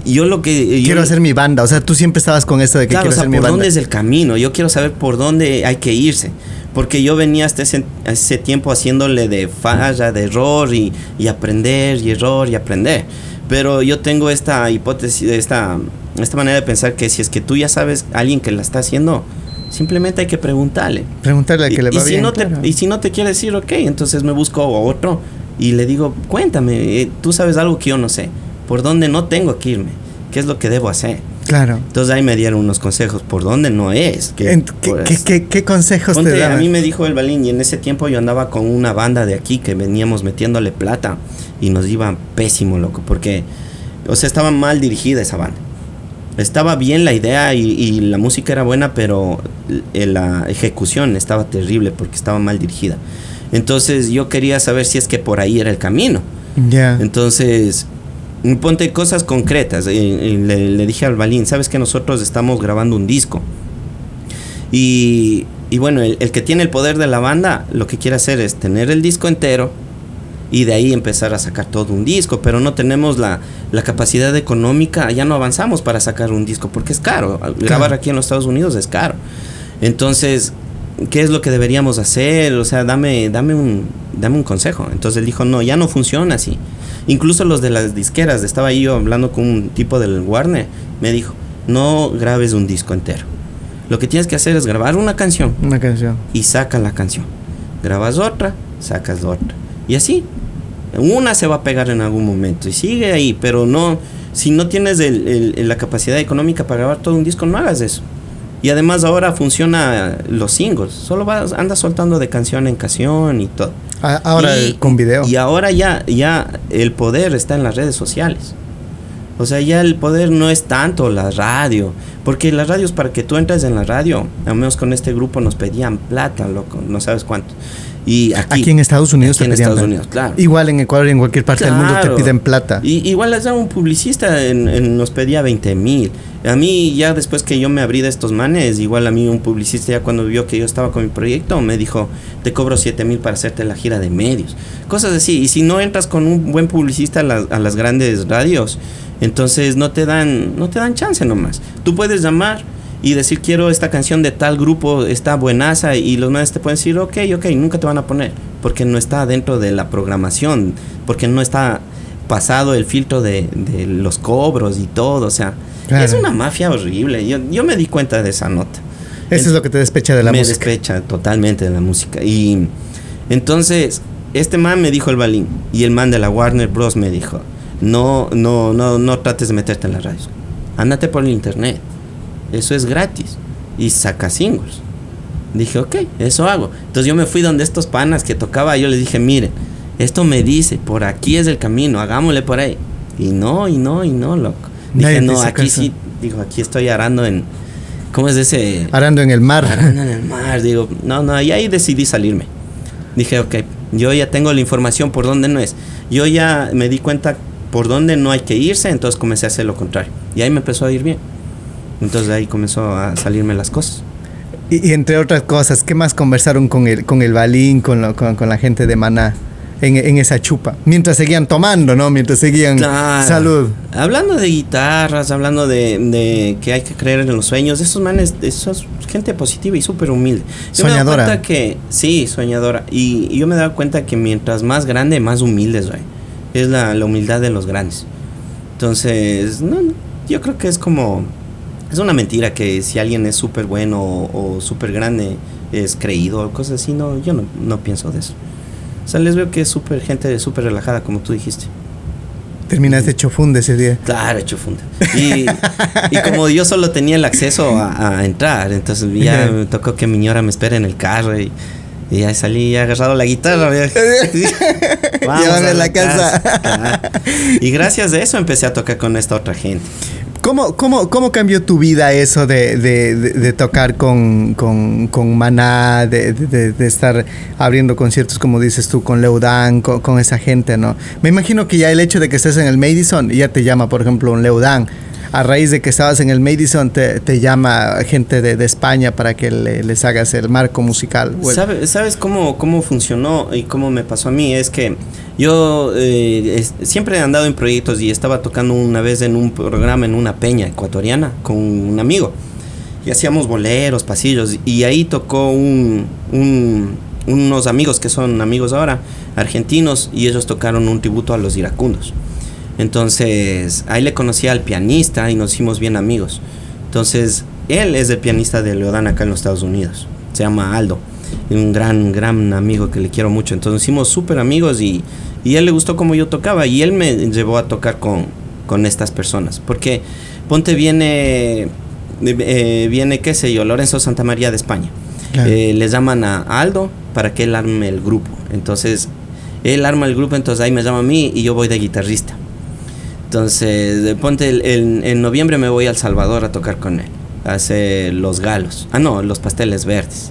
yo lo que... yo- Quiero hacer mi banda. O sea, tú siempre estabas con esto de que Claro, quiero o sea, hacer mi por banda. dónde es el camino. Yo quiero saber por dónde hay que irse. Porque yo venía hasta ese, ese tiempo haciéndole de falla, de error y, y aprender y error y aprender. Pero yo tengo esta hipótesis, esta, esta manera de pensar que si es que tú ya sabes a alguien que la está haciendo, simplemente hay que preguntarle. Preguntarle a Y, que le y va si bien. no te, claro. y si no te quiere decir, ok, entonces me busco a otro y le digo, cuéntame, eh, tú sabes algo que yo no sé. ¿Por dónde no tengo que irme? ¿Qué es lo que debo hacer? Claro. Entonces ahí me dieron unos consejos por dónde no es. Que, ¿Qué, por qué- qué- qué consejos Ponte, te a daban? mí me dijo el Balín y en ese tiempo yo andaba con una banda de aquí que veníamos metiéndole plata y nos iba pésimo, loco, porque, o sea, estaba mal dirigida esa banda. Estaba bien la idea y, y la música era buena, pero l- la ejecución estaba terrible porque estaba mal dirigida. Entonces yo quería saber si es que por ahí era el camino. Ya. Entonces, ponte cosas concretas. Eh, eh, le, le dije al Balín, sabes que nosotros estamos grabando un disco. Y, y bueno, el, el que tiene el poder de la banda lo que quiere hacer es tener el disco entero y de ahí empezar a sacar todo un disco, pero no tenemos la, la capacidad económica, ya no avanzamos para sacar un disco porque es caro. Grabar aquí en los Estados Unidos es caro. Entonces, ¿qué es lo que deberíamos hacer? O sea, dame, dame, un, dame un consejo. Entonces él dijo, no, ya no funciona así. Incluso los de las disqueras, estaba yo hablando con un tipo del Warner, me dijo, no grabes un disco entero. Lo que tienes que hacer es grabar una canción Una canción. y saca la canción. Grabas otra, sacas otra. Y así. Una se va a pegar en algún momento y sigue ahí, pero no, si no tienes el- la capacidad económica para grabar todo un disco, no hagas eso. Y además ahora funciona los singles, solo vas, andas soltando de canción en canción y todo. A- ahora Y- con video. Y ahora ya, ya el poder está en las redes sociales. O sea, ya el poder no es tanto la radio. Porque las radios, para que tú entres en la radio, al menos con este grupo nos pedían plata, loco, no sabes cuánto. Y aquí, Aquí en Estados Unidos aquí te en pedían Estados plata. Unidos, claro. Igual en Ecuador y en cualquier parte del mundo te piden plata. Y, igual allá un publicista en- en- nos pedía 20 mil. A mí ya después que yo me abrí de estos manes, igual a mí un publicista ya cuando vio que yo estaba con mi proyecto me dijo, te cobro 7 mil para hacerte la gira de medios. Cosas así. Y si no entras con un buen publicista a las, a las grandes radios, entonces no te dan, no te dan chance nomás. Tú puedes llamar y decir quiero esta canción de tal grupo, está buenaza y los manes te pueden decir ok, ok, nunca te van a poner porque no está dentro de la programación, porque no está pasado el filtro de, de los cobros y todo, o sea, Claro. es una mafia horrible. Yo, yo me di cuenta de esa nota. Eso es lo que te despecha de la me música. despecha totalmente de la música. Y entonces, este man me dijo el balín y el man de la Warner Bros. me dijo, no, no, no, no trates de meterte en las radios. Ándate por el internet. Eso es gratis. Y saca singles. Dije, ok, eso hago. Entonces yo me fui donde estos panas que tocaba, yo les dije, miren, esto me dice, por aquí es el camino, hagámosle por ahí. Y no, y no, y no, loco. Nadie Dije, no, aquí caso. sí, digo, aquí estoy arando en, ¿cómo es ese? Arando en el mar. Arando en el mar, digo, no, no, y ahí decidí salirme. Dije, ok, yo ya tengo la información por dónde no es. Yo ya me di cuenta por dónde no hay que irse, entonces comencé a hacer lo contrario. Y ahí me empezó a ir bien. Entonces ahí comenzó a salirme las cosas. Y, y entre otras cosas, ¿qué más conversaron con el, con el Balín, con, lo- con, con la gente de Maná en, en esa chupa? Mientras seguían tomando, ¿no? Mientras seguían... Claro. Salud. Hablando de guitarras, hablando de, de que hay que creer en los sueños, esos manes, eso es gente positiva y súper humilde. Yo me he Soñadora. cuenta que, sí, soñadora. Y, y yo me he dado cuenta que mientras más grande, más humildes, güey. Es la, la humildad de los grandes. Entonces, no, yo creo que es como, es una mentira que si alguien es súper bueno o, o súper grande es creído o cosas así. No, yo no, no pienso de eso. O sea, les veo que es súper gente súper relajada, como tú dijiste. Terminaste chofunda ese día. Claro, hecho funda. Y, y como yo solo tenía el acceso a, a entrar, entonces ya me tocó que mi ñora me espere en el carro y, y ya salí ya agarrado la guitarra. Llévame a la casa. Claro. Y gracias a eso empecé a tocar con esta otra gente. ¿Cómo, cómo, cómo cambió tu vida eso de, de, de- tocar con, con, con Maná, de estar abriendo conciertos, como dices tú, con Leudán, con, con esa gente, ¿no? Me imagino que ya el hecho de que estés en el Madison ya te llama, por ejemplo, un Leudán a raíz de que estabas en el Madison te, te llama gente de, España para que le, les hagas el marco musical. ¿Sabes, ¿Sabes cómo, cómo funcionó y cómo me pasó a mí? Es que yo eh, siempre he andado en proyectos y estaba tocando una vez en un programa en una peña ecuatoriana con un amigo. Y hacíamos boleros, pasillos. Y ahí tocó un, un, unos amigos que son amigos ahora, argentinos, y ellos tocaron un tributo a los iracundos. Entonces, ahí le conocí al pianista y nos hicimos bien amigos. Entonces, él es el pianista de Leodán acá en los Estados Unidos. Se llama Aldo. Un gran, gran amigo que le quiero mucho. Entonces, hicimos súper amigos y y a él le gustó como yo tocaba y él me llevó a tocar con, con estas personas. Porque Ponte viene, eh, viene, qué sé yo, Lorenzo Santamaría de España. Claro. Eh, les llaman a Aldo para que él arme el grupo. Entonces, él arma el grupo, entonces ahí me llama a mí y yo voy de guitarrista. Entonces, ponte el, el, en noviembre me voy a El Salvador a tocar con él. Hace los galos. Ah, no, los pasteles verdes.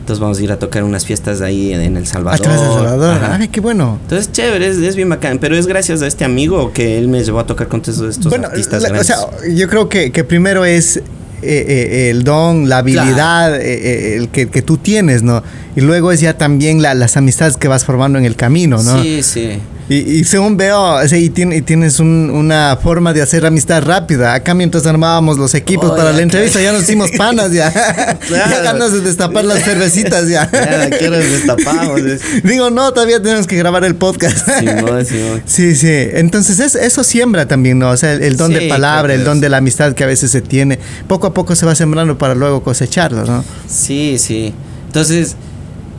Entonces vamos a ir a tocar unas fiestas ahí en El Salvador. Atrás de El Salvador. Ajá. Ay, qué bueno. Entonces, chévere, es, es, bien bacán. Pero es gracias a este amigo que él me llevó a tocar con todos estos bueno, artistas la, grandes. O sea, yo creo que, que primero es eh, eh, el don, la habilidad claro. eh, el que, que, tú tienes, ¿no? Y luego es ya también la, las amistades que vas formando en el camino, ¿no? Sí, sí. Y, y, según veo, y, tiene, y tienes un, una forma de hacer amistad rápida. Acá mientras armábamos los equipos oh, para ya, la entrevista, ya nos hicimos panas ya. Claro. ya ganas de destapar las cervecitas ya. ya quiero destapamos. Digo, no, todavía tenemos que grabar el podcast. Sí, no, sí, no. sí, sí. Entonces es, eso siembra también, ¿no? O sea, el, el don sí, de palabra, el don de la amistad que a veces se tiene. Poco a poco se va sembrando para luego cosecharlo, ¿no? Sí, sí. Entonces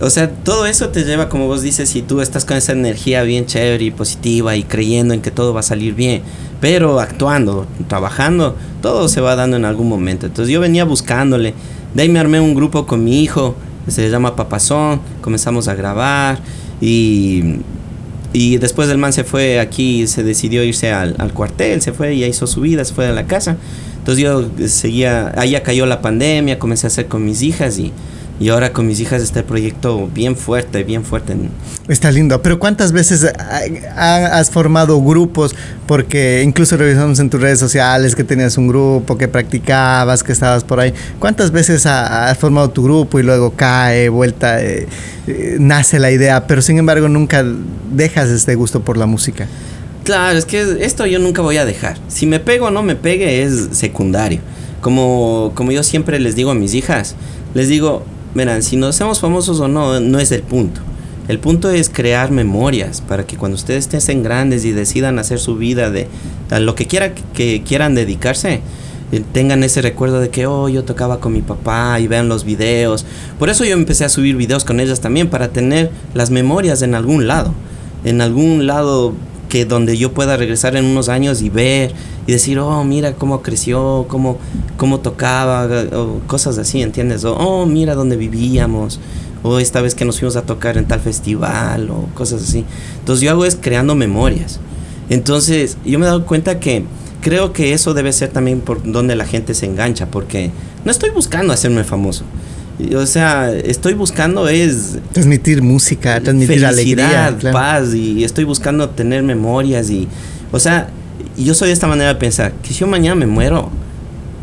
o sea, todo eso te lleva, como vos dices, si tú estás con esa energía bien chévere y positiva y creyendo en que todo va a salir bien, pero actuando, trabajando, todo se va dando en algún momento. Entonces yo venía buscándole, de ahí me armé un grupo con mi hijo, se llama Papazón, comenzamos a grabar y, y después el man se fue aquí, se decidió irse al, al cuartel, se fue, ya hizo su vida, se fue a la casa. Entonces yo seguía, ahí ya cayó la pandemia, comencé a hacer con mis hijas y y ahora con mis hijas está el proyecto bien fuerte, bien fuerte. Está lindo. Pero ¿cuántas veces has formado grupos? Porque incluso revisamos en tus redes sociales que tenías un grupo, que practicabas, que estabas por ahí. ¿Cuántas veces has formado tu grupo y luego cae, vuelta, eh, eh, nace la idea, pero sin embargo nunca dejas este gusto por la música? Claro, es que esto yo nunca voy a dejar. Si me pego o no me pegue es secundario. Como, como yo siempre les digo a mis hijas, les digo, verán, si nos hacemos famosos o no, no es el punto. El punto es crear memorias para que cuando ustedes estén grandes y decidan hacer su vida de a lo que quiera que quieran dedicarse, eh, tengan ese recuerdo de que, oh, yo tocaba con mi papá y vean los videos. Por eso yo empecé a subir videos con ellas también, para tener las memorias en algún lado. En algún lado que donde yo pueda regresar en unos años y ver y decir, oh, mira cómo creció, cómo, cómo tocaba, cosas así, ¿entiendes? O, oh, mira dónde vivíamos, o esta vez que nos fuimos a tocar en tal festival, o cosas así. Entonces yo hago es creando memorias. Entonces yo me he dado cuenta que creo que eso debe ser también por donde la gente se engancha, porque no estoy buscando hacerme famoso. O sea, estoy buscando es... Transmitir música, transmitir felicidad, alegría. Claro. paz, y estoy buscando tener memorias y... O sea, yo soy de esta manera de pensar, que si yo mañana me muero,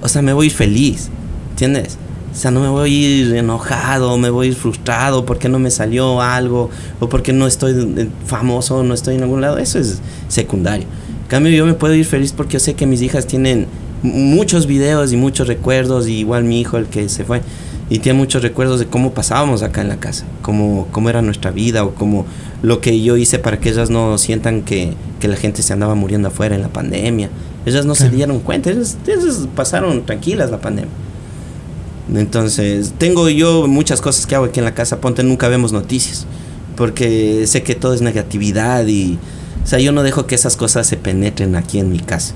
o sea, me voy a ir feliz, ¿entiendes? O sea, no me voy a ir enojado, me voy a ir frustrado porque no me salió algo, o porque no estoy famoso, no estoy en algún lado, eso es secundario. En cambio, yo me puedo ir feliz porque yo sé que mis hijas tienen muchos videos y muchos recuerdos, y igual mi hijo, el que se fue, y tiene muchos recuerdos de cómo pasábamos acá en la casa, cómo, cómo era nuestra vida o cómo lo que yo hice para que ellas no sientan que, que la gente se andaba muriendo afuera en la pandemia. Ellas no se dieron cuenta, ellas, ellas, pasaron tranquilas la pandemia. Entonces, tengo yo muchas cosas que hago aquí en la casa, ponte, nunca vemos noticias, porque sé que todo es negatividad y, o sea, yo no dejo que esas cosas se penetren aquí en mi casa.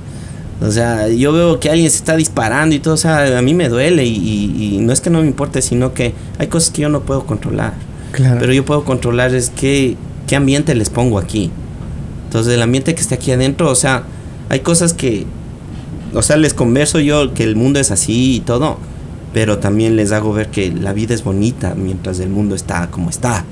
O sea, yo veo que alguien se está disparando y todo, o sea, a mí me duele y, y, y, no es que no me importe, sino que hay cosas que yo no puedo controlar. Claro. Pero yo puedo controlar es qué, qué ambiente les pongo aquí. Entonces, el ambiente que esté aquí adentro, o sea, hay cosas que, o sea, les converso yo que el mundo es así y todo, pero también les hago ver que la vida es bonita mientras el mundo está como está.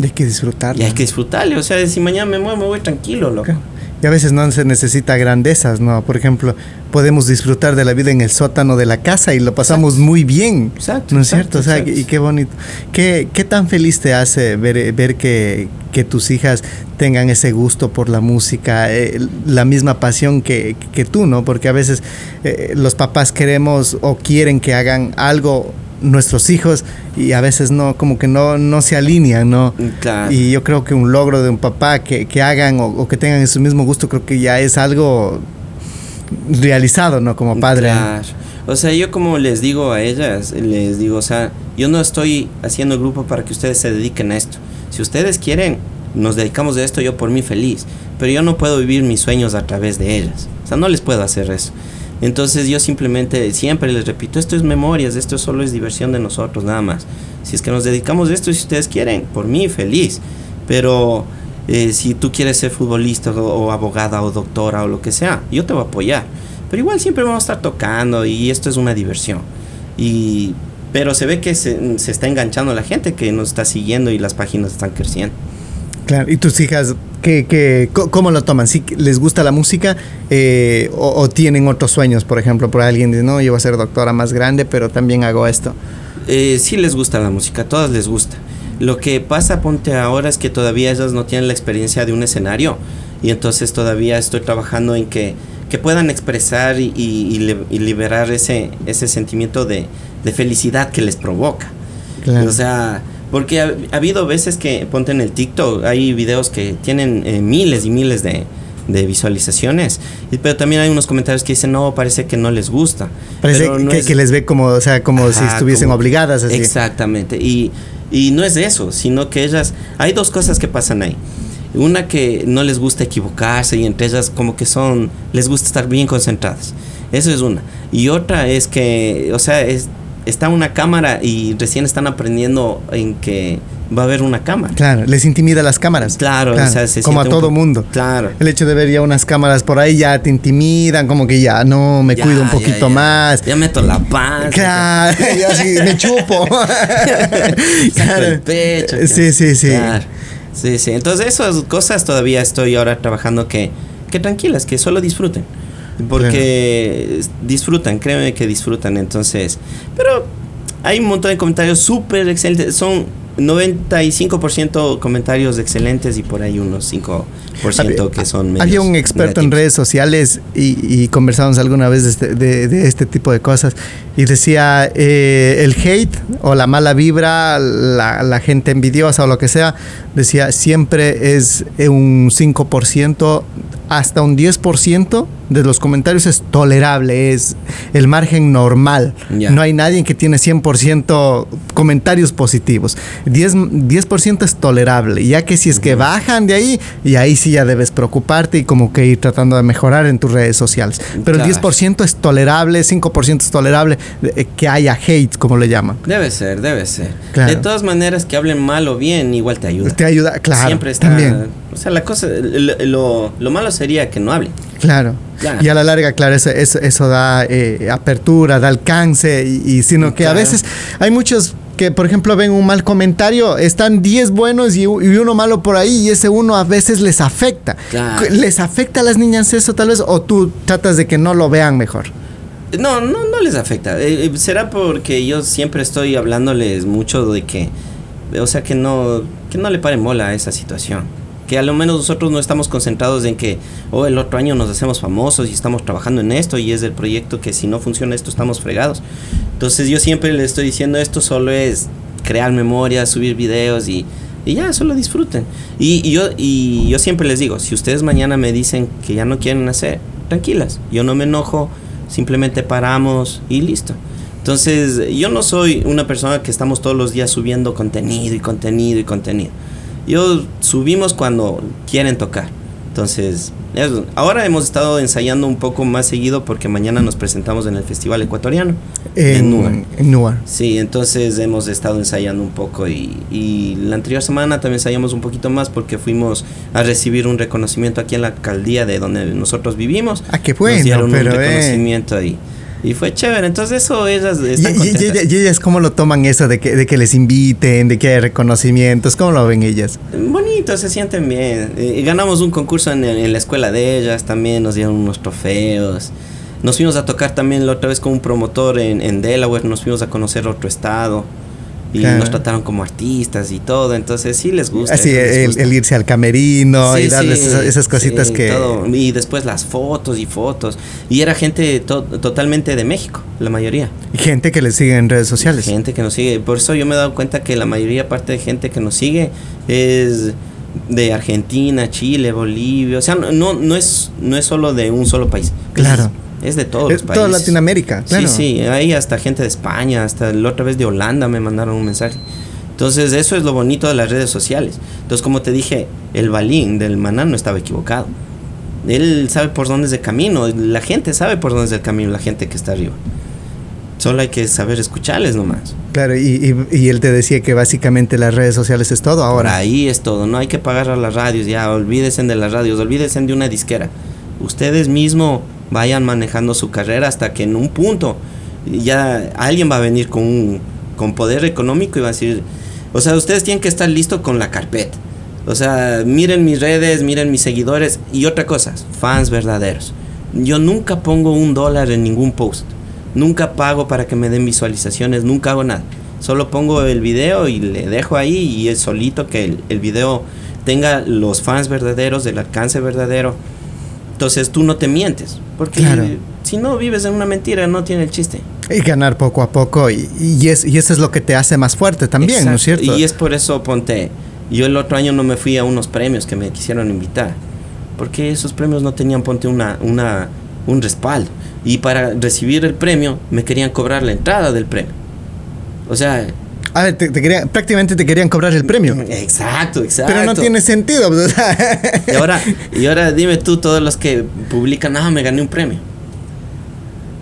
Y hay que disfrutarlo. Y hay que disfrutarle, o sea, si mañana me muevo, me voy tranquilo, loco. Claro. Y a veces no se necesita grandezas, ¿no? Por ejemplo, podemos disfrutar de la vida en el sótano de la casa y lo pasamos muy bien. Exacto, ¿No es cierto? exacto, O sea, y qué bonito. ¿Qué, qué tan feliz te hace ver, ver que, que tus hijas tengan ese gusto por la música, eh, la misma pasión que, que tú, ¿no? Porque a veces eh, los papás queremos o quieren que hagan algo nuestros hijos y a veces no, como que no, no se alinean, ¿no? Claro. Y yo creo que un logro de un papá que, que hagan o, o que tengan ese mismo gusto, creo que ya es algo realizado, ¿no? Como padre. Claro. O sea, yo como les digo a ellas, les digo, o sea, yo no estoy haciendo grupo para que ustedes se dediquen a esto. Si ustedes quieren, nos dedicamos a esto, yo por mí feliz. Pero yo no puedo vivir mis sueños a través de ellas. O sea, no les puedo hacer eso. Entonces yo simplemente siempre les repito, esto es memorias, esto solo es diversión de nosotros, nada más. Si es que nos dedicamos a esto, si ustedes quieren, por mí feliz. Pero eh, si tú quieres ser futbolista o, o abogada o doctora o lo que sea, yo te voy a apoyar. Pero igual siempre vamos a estar tocando y esto es una diversión. Y, pero se ve que se, se está enganchando la gente que nos está siguiendo y las páginas están creciendo. Claro, ¿y tus hijas qué, qué, cómo lo toman? ¿Sí les gusta la música eh, o, o tienen otros sueños? Por ejemplo, por alguien dice, no, yo voy a ser doctora más grande, pero también hago esto. Eh, sí les gusta la música, a todas les gusta. Lo que pasa, ponte ahora, es que todavía ellas no tienen la experiencia de un escenario. Y entonces todavía estoy trabajando en que, que puedan expresar y, y liberar ese, ese sentimiento de, de felicidad que les provoca. Claro. O sea, porque ha, ha habido veces que, ponte en el TikTok, hay videos que tienen eh, miles y miles de, de visualizaciones. Pero también hay unos comentarios que dicen, no, parece que no les gusta. Parece no que, es- que les ve como, o sea, como si Ajá, estuviesen como- obligadas así. Exactamente. Y, y no es eso, sino que ellas. Hay dos cosas que pasan ahí. Una que no les gusta equivocarse y entre ellas como que son. Les gusta estar bien concentradas. Eso es una. Y otra es que, o sea, es, está una cámara y recién están aprendiendo en que va a haber una cámara. Claro, les intimida las cámaras. Claro, o sea, se como a todo mundo. Claro. El hecho de ver ya unas cámaras por ahí ya te intimidan, como que ya no me Ya, cuido un poquito ya. más. Ya meto la panza. Claro, ya sí, me chupo. Saco el pecho. Sí, sí, sí. Claro. Sí, sí. Entonces esas cosas todavía estoy ahora trabajando que, que tranquilas, que solo disfruten. Porque disfrutan, créeme que disfrutan. Entonces, pero hay un montón de comentarios súper excelentes. Son 95% comentarios excelentes y por ahí unos 5% que son Había un experto en negativos. redes sociales y, y conversamos alguna vez de este, de- de este tipo de cosas y decía eh, el hate o la mala vibra, la, la gente envidiosa o lo que sea, decía siempre es eh, un 5%, hasta un 10% de los comentarios es tolerable, es el margen normal. No hay nadie que tiene 100% comentarios positivos. 10%, 10% es tolerable, ya que si es que bajan de ahí, y ahí sí ya debes preocuparte y como que ir tratando de mejorar en tus redes sociales. Pero Claro. el 10% es tolerable, 5% es tolerable, eh, que haya hate, como le llaman. Debe ser, debe ser. Claro. De todas maneras, que hablen mal o bien, igual te ayuda. Te ayuda, claro. Siempre está. También. O sea, la cosa, lo, lo- lo malo sería que no hablen. Claro. Y a la larga, claro, eso, eso, eso da eh, apertura, da alcance, y, y sino que a veces hay muchos que, por ejemplo, ven un mal comentario, están 10 buenos y, y uno malo por ahí, y ese uno a veces les afecta. Claro. ¿Les afecta a las niñas eso tal vez? ¿O tú tratas de que no lo vean mejor? No, no, no les afecta. Eh, eh, será porque yo siempre estoy hablándoles mucho de que, o sea, que no, que no le paren bola a esa situación. Que a lo menos nosotros no estamos concentrados en que, oh, el otro año nos hacemos famosos y estamos trabajando en esto y es el proyecto que si no funciona esto estamos fregados. Entonces yo siempre les estoy diciendo esto solo es crear memorias, subir videos y, y ya, solo disfruten. Y yo, y yo siempre les digo, si ustedes mañana me dicen que ya no quieren hacer, tranquilas, yo no me enojo, simplemente paramos y listo. Entonces, yo no soy una persona que estamos todos los días subiendo contenido y contenido y contenido. Yo subimos cuando quieren tocar. Entonces, eso. ahora hemos estado ensayando un poco más seguido porque mañana nos presentamos en el Festival Ecuatoriano. En, en Newark. Sí, entonces hemos estado ensayando un poco y, y la anterior semana también ensayamos un poquito más porque fuimos a recibir un reconocimiento aquí en la alcaldía de donde nosotros vivimos. Ah, qué Nos bueno, dieron pero un eh. reconocimiento ahí. Y fue chévere, entonces eso ellas están y- contentas. ellas cómo lo toman eso de que, de que les inviten, de que hay reconocimientos, ¿cómo lo ven ellas? Bonito, se sienten bien. Eh, ganamos un concurso en, en la escuela de ellas, también nos dieron unos trofeos. Nos fuimos a tocar también la otra vez con un promotor en, en Delaware, nos fuimos a conocer otro estado. Y Claro. nos trataron como artistas y todo, entonces sí les gusta. Así, les el, gusta. el irse al camerino y darles sí, esas, esas cositas sí, que... todo. Y después las fotos y fotos. Y era gente to- totalmente de México, la mayoría. Gente que les sigue en redes sociales. Gente que nos sigue. Por eso yo me he dado cuenta que la mayoría parte de gente que nos sigue es de Argentina, Chile, Bolivia. O sea, no, no, no es, no es solo de un solo país. Claro. Es, es de todos Es los países. toda Latinoamérica, claro. Sí, sí. Hay hasta gente de España, hasta la otra vez de Holanda me mandaron un mensaje. Entonces, eso es lo bonito de las redes sociales. Entonces, como te dije, el balín del maná no estaba equivocado. Él sabe por dónde es el camino. La gente sabe por dónde es el camino, la gente que está arriba. Solo hay que saber escucharles nomás. Claro, y, y- y él te decía que básicamente las redes sociales es todo Por ahora. ahí es todo, no hay que pagar a las radios, ya, olvídense de las radios, olvídense de una disquera. Ustedes mismos vayan manejando su carrera hasta que en un punto ya alguien va a venir con, un- con poder económico y va a decir, o sea, ustedes tienen que estar listos con la carpeta. O sea, miren mis redes, miren mis seguidores y otra cosa, fans verdaderos. Yo nunca pongo un dólar en ningún post. Nunca pago para que me den visualizaciones, nunca hago nada. Solo pongo el video y le dejo ahí y es solito que el, el video tenga los fans verdaderos, el alcance verdadero. Entonces tú no te mientes, porque Claro. si no vives en una mentira no tiene el chiste. Y ganar poco a poco. Y, y, es, y eso es lo que te hace más fuerte también, ¿no es cierto? Y es por eso, ponte, yo el otro año no me fui a unos premios que me quisieron invitar, porque esos premios no tenían, ponte, una, una, un respaldo. Y para recibir el premio me querían cobrar la entrada del premio. O sea... A ver, te, te querían- prácticamente te querían cobrar el premio. Exacto, exacto. Pero no tiene sentido. pues, o sea, Y ahora, y ahora dime tú, todos los que publican, ah, me gané un premio.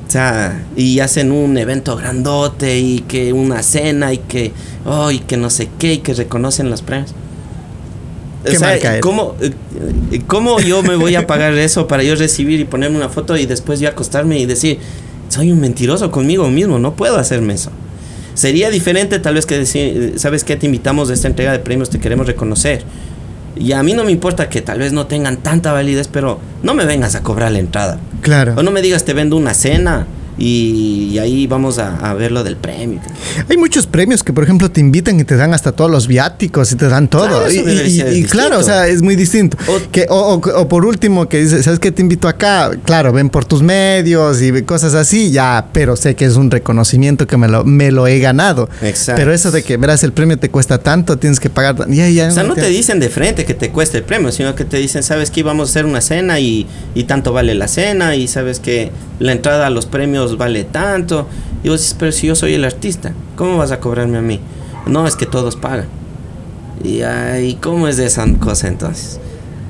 O sea, y hacen un evento grandote y que una cena y que, oh, y que no sé qué, y que reconocen los premios. O ¿Qué sea, marca? ¿cómo, eh, ¿Cómo yo me voy a pagar eso para yo recibir y ponerme una foto y después yo acostarme y decir, soy un mentiroso conmigo mismo, no puedo hacerme eso? Sería diferente tal vez que decir, ¿sabes qué? Te invitamos a esta entrega de premios, te queremos reconocer. Y a mí no me importa que tal vez no tengan tanta validez, pero no me vengas a cobrar la entrada. claro. O no me digas, te vendo una cena y, y ahí vamos a, a ver lo del premio. Hay muchos premios que, por ejemplo, te invitan y te dan hasta todos los viáticos y te dan todo. Claro, y claro, o sea, es muy distinto. O- que, o, o- o por último, que dices, ¿sabes qué? Te invito acá. Claro, ven por tus medios y cosas así, ya, pero sé que es un reconocimiento que me lo, me lo he ganado. Exacto. Pero eso de que, verás, el premio te cuesta tanto, tienes que pagar. Ya, ya, O sea, no te dicen de frente que te cueste el premio, sino que te dicen, sabes que vamos a hacer una cena y, y tanto vale la cena y sabes que la entrada a los premios vale tanto. Y vos dices, pero si yo soy el artista, ¿cómo vas a cobrarme a mí? No, es que todos pagan. Y ay, ¿cómo es de esa cosa entonces?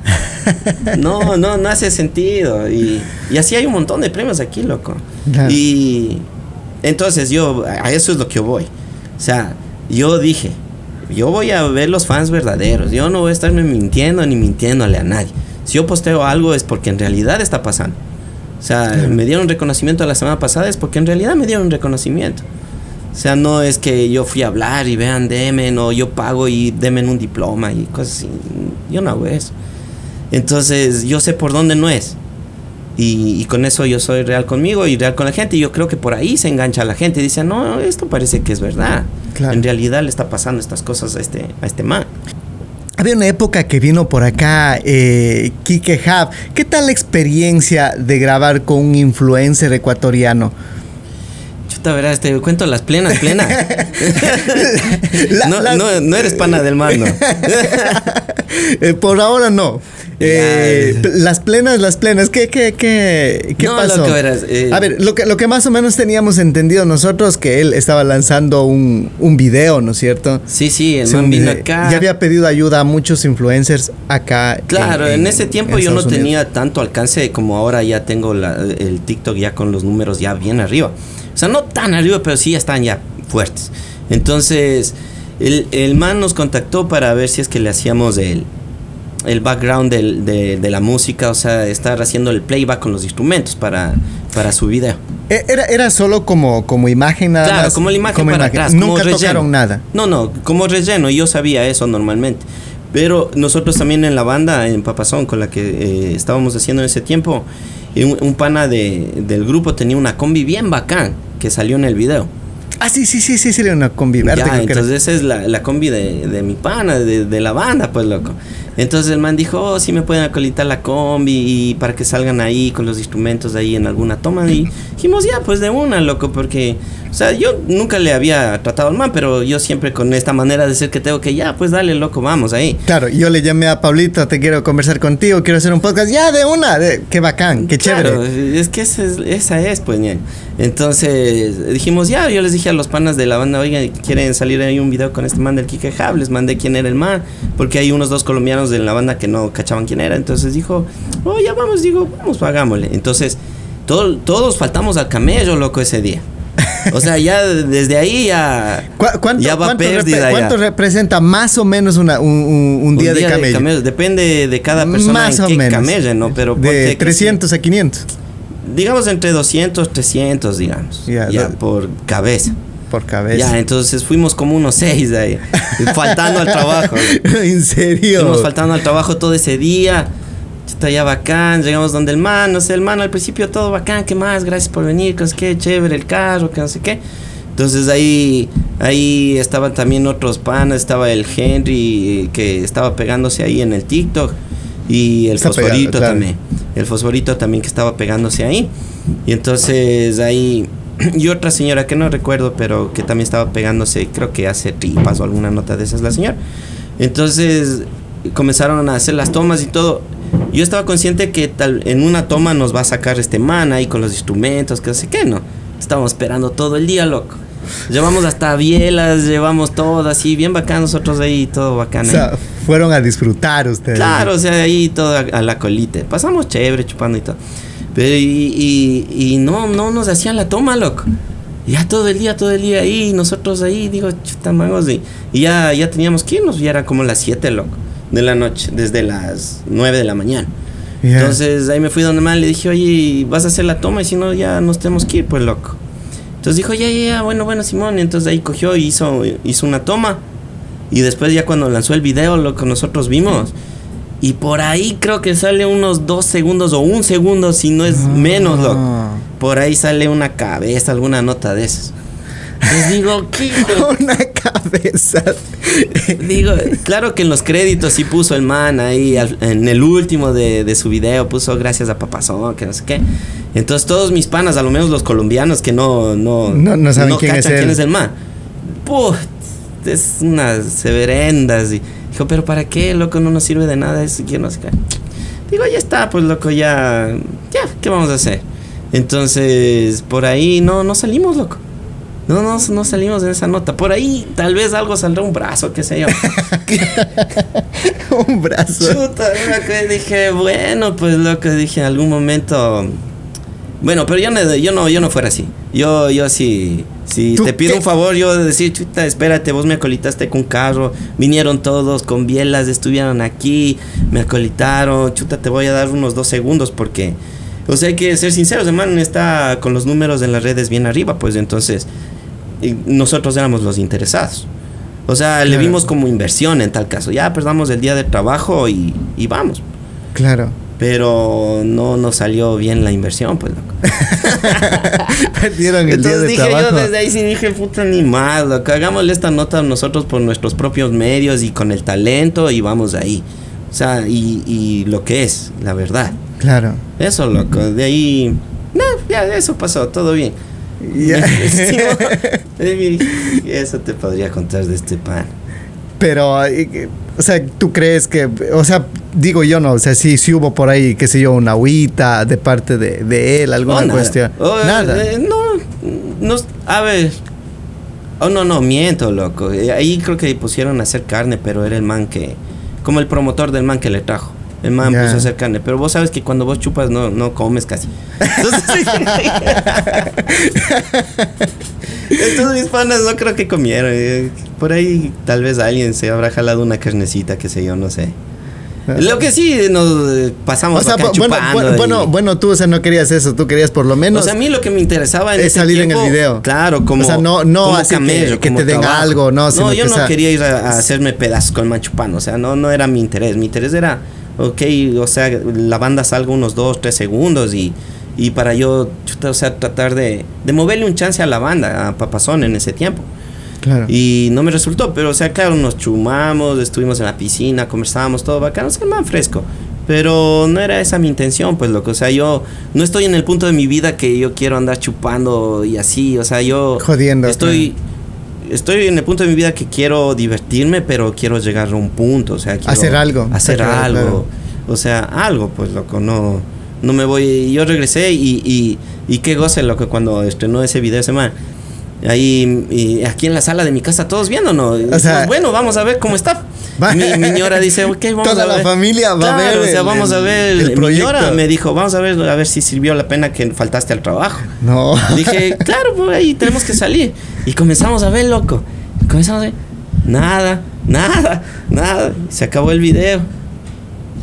No, no, no hace sentido. Y, y así hay un montón de premios aquí, loco. Claro. Y entonces yo, a eso es lo que yo voy. O sea, yo dije, yo voy a ver los fans verdaderos. Yo no voy a estarme mintiendo ni mintiéndole a nadie. Si yo posteo algo es porque en realidad está pasando. O sea, me dieron reconocimiento la semana pasada es porque en realidad me dieron reconocimiento. O sea, no es que yo fui a hablar y vean, demen, o yo pago y demen un diploma y cosas así. Yo no hago eso. Entonces, yo sé por dónde no es. Y, y con eso yo soy real conmigo y real con la gente. Y yo creo que por ahí se engancha la gente y dice, no, esto parece que es verdad. Claro. En realidad le está pasando estas cosas a este, a este man. Había una época que vino por acá eh, Kike Hub. ¿Qué tal la experiencia de grabar con un influencer ecuatoriano? Chuta, verás, te cuento las plenas, plenas. La- no, la- no, no eres pana del man, ¿no? Eh, por ahora no. Eh, las plenas, las plenas. ¿Qué, qué, qué, qué No, pasó? lo que verás, eh, A ver, lo que, lo que más o menos teníamos entendido nosotros que él estaba lanzando un, un video, ¿no es cierto? Sí, sí, el Sí, man vino acá. Ya había pedido ayuda a muchos influencers acá. Claro, en, ese tiempo en yo no Unidos. tenía tanto alcance como ahora ya tengo la- el TikTok ya con los números ya bien arriba. O sea, no tan arriba, pero sí ya están ya fuertes. Entonces, el, el man nos contactó para ver si es que le hacíamos el, el background del- de, de la música, o sea, estar haciendo el playback con los instrumentos para, para su video. E- Era, era solo como, como imagen nada Claro, más. como la imagen para atrás. como Nunca relleno. tocaron nada. No, no, como relleno, yo sabía eso normalmente. Pero nosotros también en la banda, en Papazón, con la que eh, estábamos haciendo en ese tiempo, un, un pana de, del grupo tenía una combi bien bacán que salió en el video. Ah, sí, sí, sí, sí, sería una combi verde. Ya, creo que era. entonces esa es la, la combi de, de mi pana, de, de la banda, pues loco. Entonces el man dijo, oh, sí me pueden acolitar la combi y para que salgan ahí con los instrumentos ahí en alguna toma. Y dijimos, ya, pues de una, loco, porque, o sea, yo nunca le había tratado al man, pero yo siempre con esta manera de ser que tengo que, ya, pues dale, loco, vamos ahí. Claro, yo le llamé a Pablito, te quiero conversar contigo, quiero hacer un podcast. Ya, de una, de, qué bacán, qué chévere. Claro, es que esa es, esa es pues, ñe. Entonces dijimos, ya, yo les dije a los panas de la banda, oigan, ¿quieren salir ahí un video con este man del Kike Hub? Les mandé quién era el man, porque hay unos dos colombianos de la banda que no cachaban quién era. Entonces dijo, oh, ya vamos, digo, vamos, hagámosle. Entonces, todo- todos faltamos al camello, loco, ese día. O sea, ya desde ahí ya, ¿Cu- ¿Cuánto, ya va cuánto, pérdida ya. cuánto representa más o menos una, un, un- un día, de camello? Depende de cada persona Más en o qué menos. camelle, ¿no? Pero de que 300 a 500 sí. digamos entre 200, 300, digamos. Ya, Ya, por cabeza. por cabeza. Ya, entonces fuimos como unos seis de ahí, faltando al trabajo. ¿En serio? Fuimos faltando al trabajo todo ese día. Está ya bacán, llegamos donde el man, no sé, el man al principio todo bacán, ¿qué más? Gracias por venir, que no sé qué, chévere el carro, que no sé qué. Entonces ahí, ahí estaban también otros panas, estaba el Henry eh, que estaba pegándose ahí en el TikTok y el Está pegado, fosforito claro. también. El fosforito también que estaba pegándose ahí. Y entonces ahí, y otra señora que no recuerdo, pero que también estaba pegándose, creo que hace tripas o alguna nota de esas la señora. Entonces comenzaron a hacer las tomas y todo. Yo estaba consciente que tal, en una toma nos va a sacar este man ahí con los instrumentos, que no sé qué, ¿no? Estábamos esperando todo el día, loco. Llevamos hasta bielas, llevamos todo así, bien bacán nosotros ahí, todo bacán. O ahí. sea, fueron a disfrutar ustedes. Claro, o sea, ahí todo a, a la colite. Pasamos chévere chupando y todo. Pero y, y, y no, no nos hacían la toma, loco. Ya todo el día, todo el día ahí, nosotros ahí, digo, chuta mangos. Y, y ya, ya teníamos que irnos, ya era como las 7, loco, de la noche, desde las 9 de la mañana. Entonces ahí me fui donde man, le dije, oye, vas a hacer la toma y si no, ya nos tenemos que ir, pues loco. Entonces dijo, ya, ya, ya, bueno, bueno, Simón. Y entonces ahí cogió y hizo, hizo una toma. Y después ya cuando lanzó el video, lo que nosotros vimos. Y por ahí creo que sale unos dos segundos o un segundo, si no es menos, loco. Ah. Por ahí sale una cabeza, alguna nota de esas. Les digo, ¿qué? Una cabeza. Digo, claro que en los créditos sí puso el man ahí, al- en el último de, de su video, puso gracias a Papazón, que no sé qué. Entonces todos mis panas, a lo menos los colombianos que no, no, No- no saben quién es quién es el man. Es unas severendas. Y dijo, pero ¿para qué, loco? No nos sirve de nada eso, que no sé qué. Digo, ya está, pues loco, ya, ya, ¿qué vamos a hacer? Entonces, por ahí no, no salimos, loco. No, no, no salimos de esa nota. Por ahí tal vez algo saldrá un brazo, qué sé yo. un brazo. Chuta, dije, bueno, pues loco, dije en algún momento. Bueno, pero yo no, yo no, yo no fuera así. Yo, yo sí, si ¿Tú te pido qué? un favor, yo de decir, chuta, espérate, vos me acolitaste con carro, vinieron todos con bielas, estuvieron aquí, me acolitaron, chuta, te voy a dar unos dos segundos porque, o sea, hay que ser sinceros, hermano, está con los números en las redes bien arriba, pues entonces, nosotros éramos los interesados. O sea, le Claro. vimos como inversión en tal caso. Ya perdamos el día de trabajo y, y vamos. Claro. Pero no nos salió bien la inversión, pues, loco. Perdieron el día Entonces de dije trabajo. yo desde ahí sí dije, puta, ni más, loco. Hagámosle esta nota nosotros por nuestros propios medios y con el talento y vamos ahí. O sea, y, y lo que es, la verdad. Claro. Eso, loco. De ahí... No, ya, eso pasó, todo bien. Eh, eso te podría contar de este pan. Pero, eh, o sea, ¿tú crees que, o sea, digo yo no, o sea, si sí, hubo por ahí, qué sé yo, una agüita de parte de, de él, alguna Oh, cuestión? Oh, nada. eh, no, no, a ver. Oh, no, no, miento, loco. Eh, Ahí creo que pusieron a hacer carne, pero era el man que. Como el promotor del man que le trajo. El man Ya. puso a hacer carne. Pero vos sabes que cuando vos chupas no, no comes casi. Entonces, mis panas no creo que comieron. eh, Por ahí tal vez alguien se habrá jalado una carnecita, qué sé yo, no sé. Lo que sí nos eh, pasamos O sea, acá bueno, chupando bueno, y- bueno, bueno, tú, o sea, no querías eso, tú querías por lo menos. o sea, a mí lo que me interesaba en es ese salir en el video. Claro, como O sea, no- no como así que- camello, que como te den algo, no, No, yo no sea- quería ir a, a hacerme pedazos con el manchupano, o sea, no, no era mi interés. Mi interés era, ok, o sea, la banda salga unos dos, tres segundos y, y para yo, o sea, tratar de, de moverle un chance a la banda, a Papazón en ese tiempo. claro. Y no me resultó, pero o sea, claro, nos chumamos, estuvimos en la piscina, conversábamos todo bacano, o sea, man fresco. Pero no era esa mi intención, pues loco. O sea, yo no estoy en el punto de mi vida que yo quiero andar chupando y así. O sea, yo Jodiendo, Estoy, estoy en el punto de mi vida que quiero divertirme, pero quiero llegar a un punto. O sea, quiero Hacer algo. Hacer Claro, algo. claro. O sea, algo, pues loco. No, no me voy. Yo regresé y, y, y qué goce, loco, cuando estrenó ese video ese man. Ahí, y aquí en la sala de mi casa, todos viéndonos. Y O sea- bueno, vamos a ver cómo está. Mi, mi ñora dice, ok, vamos Toda a la ver. familia va a ver O sea, el- vamos a ver. el mi proyecto. ñora me dijo, vamos a ver, a ver si sirvió la pena que faltaste al trabajo. No. Dije, claro, por ahí tenemos que salir. Y comenzamos a ver, loco. Comenzamos a ver. Nada, nada, nada. Se acabó el video.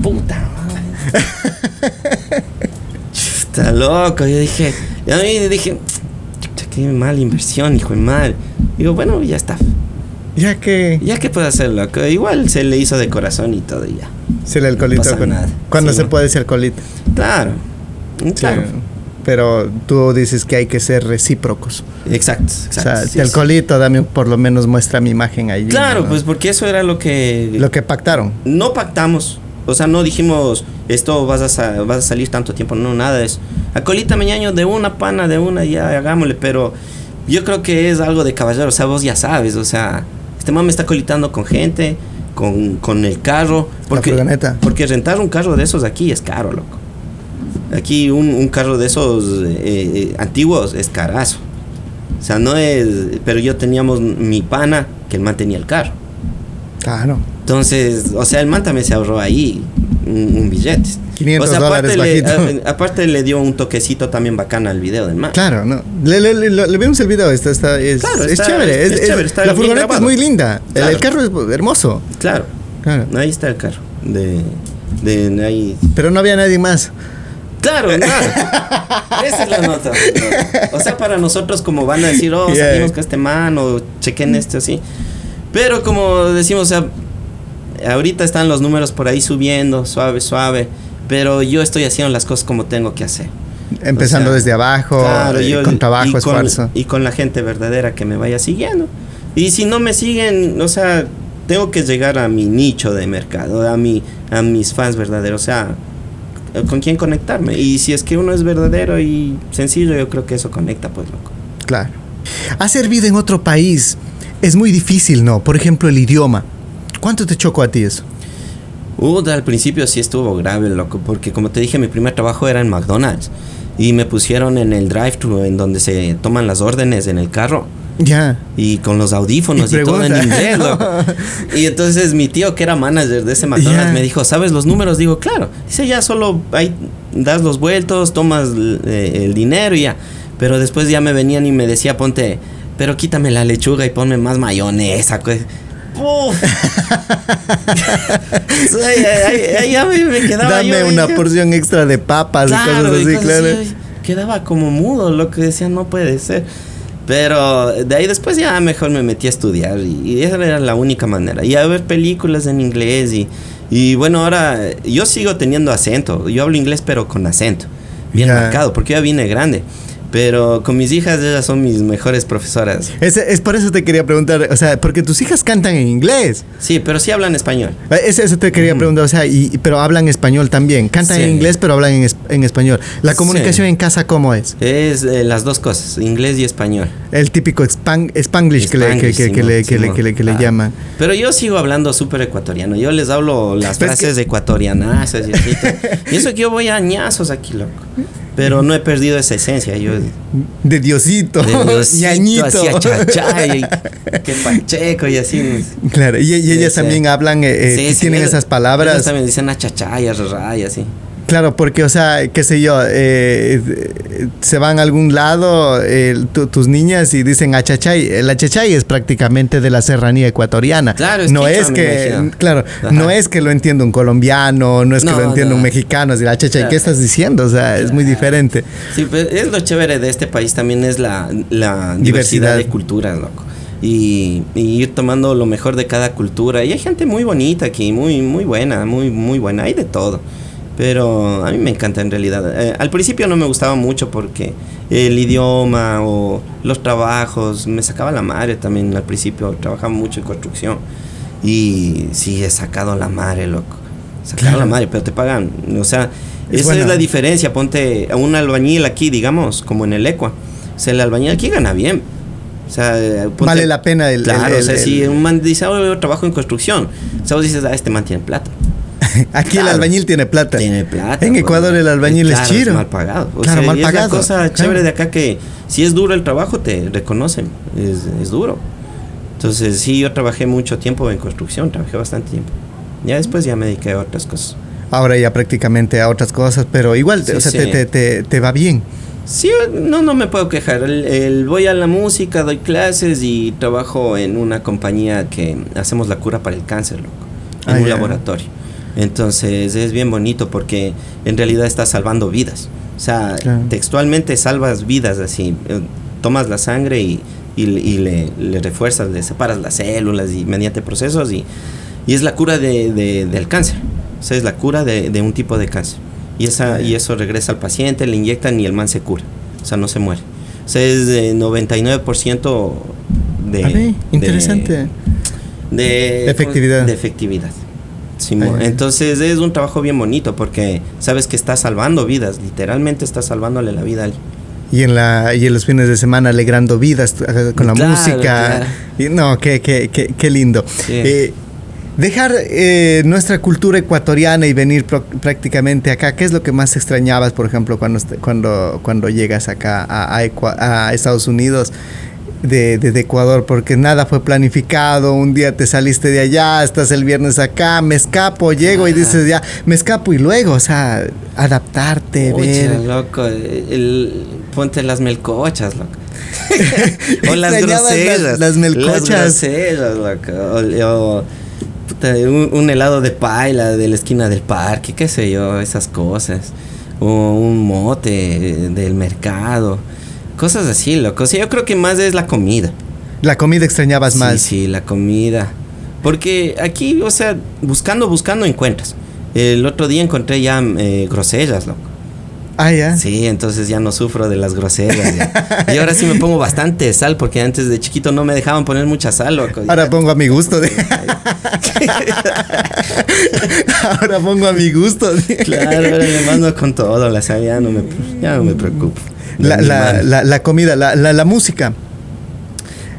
Puta madre. Está loco. Yo dije, y a mí dije, chuta, qué mala inversión, hijo de mal. Digo, bueno, ya está. Ya que Ya que puedo hacer, loco. Igual se le hizo de corazón y todo, y ya. se el alcoholito pasa con nada. cuando Sí, se no. puede ese alcoholito. Claro. Claro. Sí. Pero tú dices que hay que ser recíprocos. Exacto, o exacto. sea, sí, alcoholito, dame por lo menos muestra mi imagen ahí. Claro, ¿no? pues porque eso era lo que lo que pactaron. no pactamos. O sea, no dijimos, esto vas a, vas a salir tanto tiempo. No, nada de eso. Acolita meñaño de una pana, de una, ya hagámosle. Pero yo creo que es algo de caballero. O sea, vos ya sabes. O sea, este man me está colitando con gente, con, con el carro. Porque, furgoneta. Porque rentar un carro de esos aquí es caro, loco. Aquí un, un carro de esos eh, eh, antiguos es carazo. O sea, no es... Pero yo teníamos mi pana, que el man tenía el carro. Claro. Entonces, o sea, el man también se ahorró ahí un, un billete. 500 o sea, aparte dólares le, bajito. a- aparte le dio un toquecito también bacán al video del man. Claro, no. Le, le- vemos el video, está, está, es, Claro, es está- chévere. es- es- es es- chévere, está la furgoneta es muy linda. El- El, Claro. carro es hermoso. Claro, Claro. ahí está el carro. De, de ahí. Pero no había nadie más. Claro, nada. Esa es la nota. O sea, para nosotros como van a decir, oh, Yeah. salimos con este man o chequen este así. Pero como decimos, o sea, ahorita están los números por ahí subiendo, suave, suave. Pero yo estoy haciendo las cosas como tengo que hacer. Empezando O sea, desde abajo, Claro, eh, yo- con trabajo, y con, esfuerzo. y con la gente verdadera que me vaya siguiendo. Y si no me siguen, o sea, tengo que llegar a mi nicho de mercado, a, mi, a mis fans verdaderos, o sea, con quién conectarme. Y si es que uno es verdadero y sencillo, yo creo que eso conecta, pues, loco. Claro. Hacer vida en otro país es muy difícil, ¿no? Por ejemplo, el idioma. ¿Cuánto te chocó a ti eso? Uh, al principio sí estuvo grave, loco, porque como te dije, mi primer trabajo era en McDonald's. Y me pusieron en el drive-thru, en donde se toman las órdenes en el carro. Ya. Y con los audífonos Y y, todo en inglés, loco. Y entonces mi tío, que era manager de ese McDonald's, Ya. me dijo, ¿sabes los números? Digo, claro. Dice, ya solo ahí das los vueltos, tomas eh, el dinero y ya. Pero después ya me venían y me decía, ponte, pero quítame la lechuga y ponme más mayonesa. ¡Puf! Sí, ahí, ahí- ahí ya me, me quedaba Dame yo, una dije, porción extra de papas y cosas y así, cosas claro. así, Quedaba como mudo, lo que decía, no puede ser. Pero de ahí después ya mejor me metí a estudiar y, y esa era la única manera. Y a ver películas en inglés y, y bueno, ahora yo sigo teniendo acento. Yo hablo inglés pero con acento. Bien marcado, porque ya vine grande. Pero con mis hijas ellas son mis mejores profesoras. Es, es por eso te quería preguntar, o sea, porque tus hijas cantan en inglés. Sí, pero sí hablan español. Eh, Es, eso te quería Ujú. preguntar, o sea, y, pero hablan español también. Cantan Sí. en inglés, pero hablan en, en español. La Sí. comunicación en casa, ¿cómo es? Es eh, las dos cosas, inglés y español. El típico span- spanglish, que, le, que, Spanglish, que- que le, que que que llaman. Pero yo sigo hablando súper ecuatoriano. Yo les hablo las Pero es frases ecuatorianas y así. Y eso que yo voy a añazos aquí, loco. Pero no he perdido esa esencia. Yo de De Diosito, Diosito, ñañito. así a chachá y que pacheco y así. Claro, y, ellas sí. también hablan, eh, eh, Sí, tienen esas palabras. ellos también dicen a chachá y a rarra y así. Claro, porque, o sea, qué sé yo, eh, se van a algún lado tus niñas y dicen achachay. El achachay es prácticamente de la serranía ecuatoriana. Claro, no es que, claro, no es que lo entienda un colombiano, no es que lo entienda un mexicano. Es decir, achachay, ¿qué estás diciendo? O sea, es muy diferente. Sí, pues es lo chévere de este país también es la, diversidad. de culturas, loco. Y, y, ir tomando lo mejor de cada cultura. Y hay gente muy bonita aquí, muy, muy buena, muy, muy buena. Hay de todo. Pero a mí me encanta en realidad. Eh, al principio no me gustaba mucho porque el idioma o los trabajos me sacaba la madre también. Al principio trabajaba mucho en construcción. Y sí, he sacado la madre, loco. Sacado la madre, pero te pagan. O sea, esa es la diferencia. Ponte a un albañil aquí, digamos, como en el Ecua. O sea, el albañil aquí gana bien. O sea, vale la pena el. Claro, o sea, si un man dice, oh, yo trabajo en construcción. O sea, vos dices, ah, este man tiene plata. Aquí el albañil tiene plata. Tiene plata. En Ecuador el albañil es chiro. mal pagado. claro, mal pagado. Es la cosa chévere de acá que si es duro el trabajo te reconocen. Es, es, duro. Entonces sí, yo trabajé mucho tiempo en construcción, trabajé bastante tiempo. Ya después ya me dediqué a otras cosas. Ahora ya prácticamente a otras cosas, pero igual, o sea, te, te, te, va bien. Sí, no, no me puedo quejar. El, voy a la música, doy clases y trabajo en una compañía que hacemos la cura para el cáncer, loco, en ah, un laboratorio. Entonces es bien bonito porque en realidad estás salvando vidas. O sea, textualmente salvas vidas así. Eh, tomas la sangre y, y, le, le, refuerzas, le separas las células y mediante procesos y, y es la cura de, de, del cáncer. O sea, es la cura de, de, un tipo de cáncer. Y, esa, y eso regresa al paciente, le inyectan y el man se cura. O sea, no se muere. O sea, es de 99% de... interesante. De, efectividad. De efectividad. Entonces es un trabajo bien bonito porque sabes que estás salvando vidas, literalmente estás salvándole la vida a alguien. Y en, la, y en los fines de semana alegrando vidas eh, con la música. Y, no, qué, qué, qué, qué lindo. Eh, dejar eh, nuestra cultura ecuatoriana y venir prácticamente acá, ¿qué es lo que más extrañabas, por ejemplo, cuando, cuando, cuando llegas acá a, a, a Estados Unidos? De, de, Ecuador, porque nada fue planificado, un día te saliste de allá, estás el viernes acá, me escapo, llego y dices ya, me escapo y luego, o sea, adaptarte, ver. loco, el, ponte las melcochas, loco. o las groseras. Las, melcochas. Las groseras, loco. O, un, helado de paila de la esquina del parque, qué sé yo, esas cosas. O un mote del mercado Cosas así, loco. O sea, yo creo que más es la comida. La comida extrañabas más. Sí, la comida. Porque aquí, o sea, buscando, buscando encuentras. El otro día encontré ya eh, grosellas, loco. Ah, ya. Sí, entonces ya no sufro de las grosellas. y ahora sí me pongo bastante sal, porque antes de chiquito no me dejaban poner mucha sal, loco. Ahora pongo a mi gusto. De... ahora pongo a mi gusto. claro, ahora me mando con todo, la sal ya no me, ya no me preocupo la, la, la, comida, la, la, música.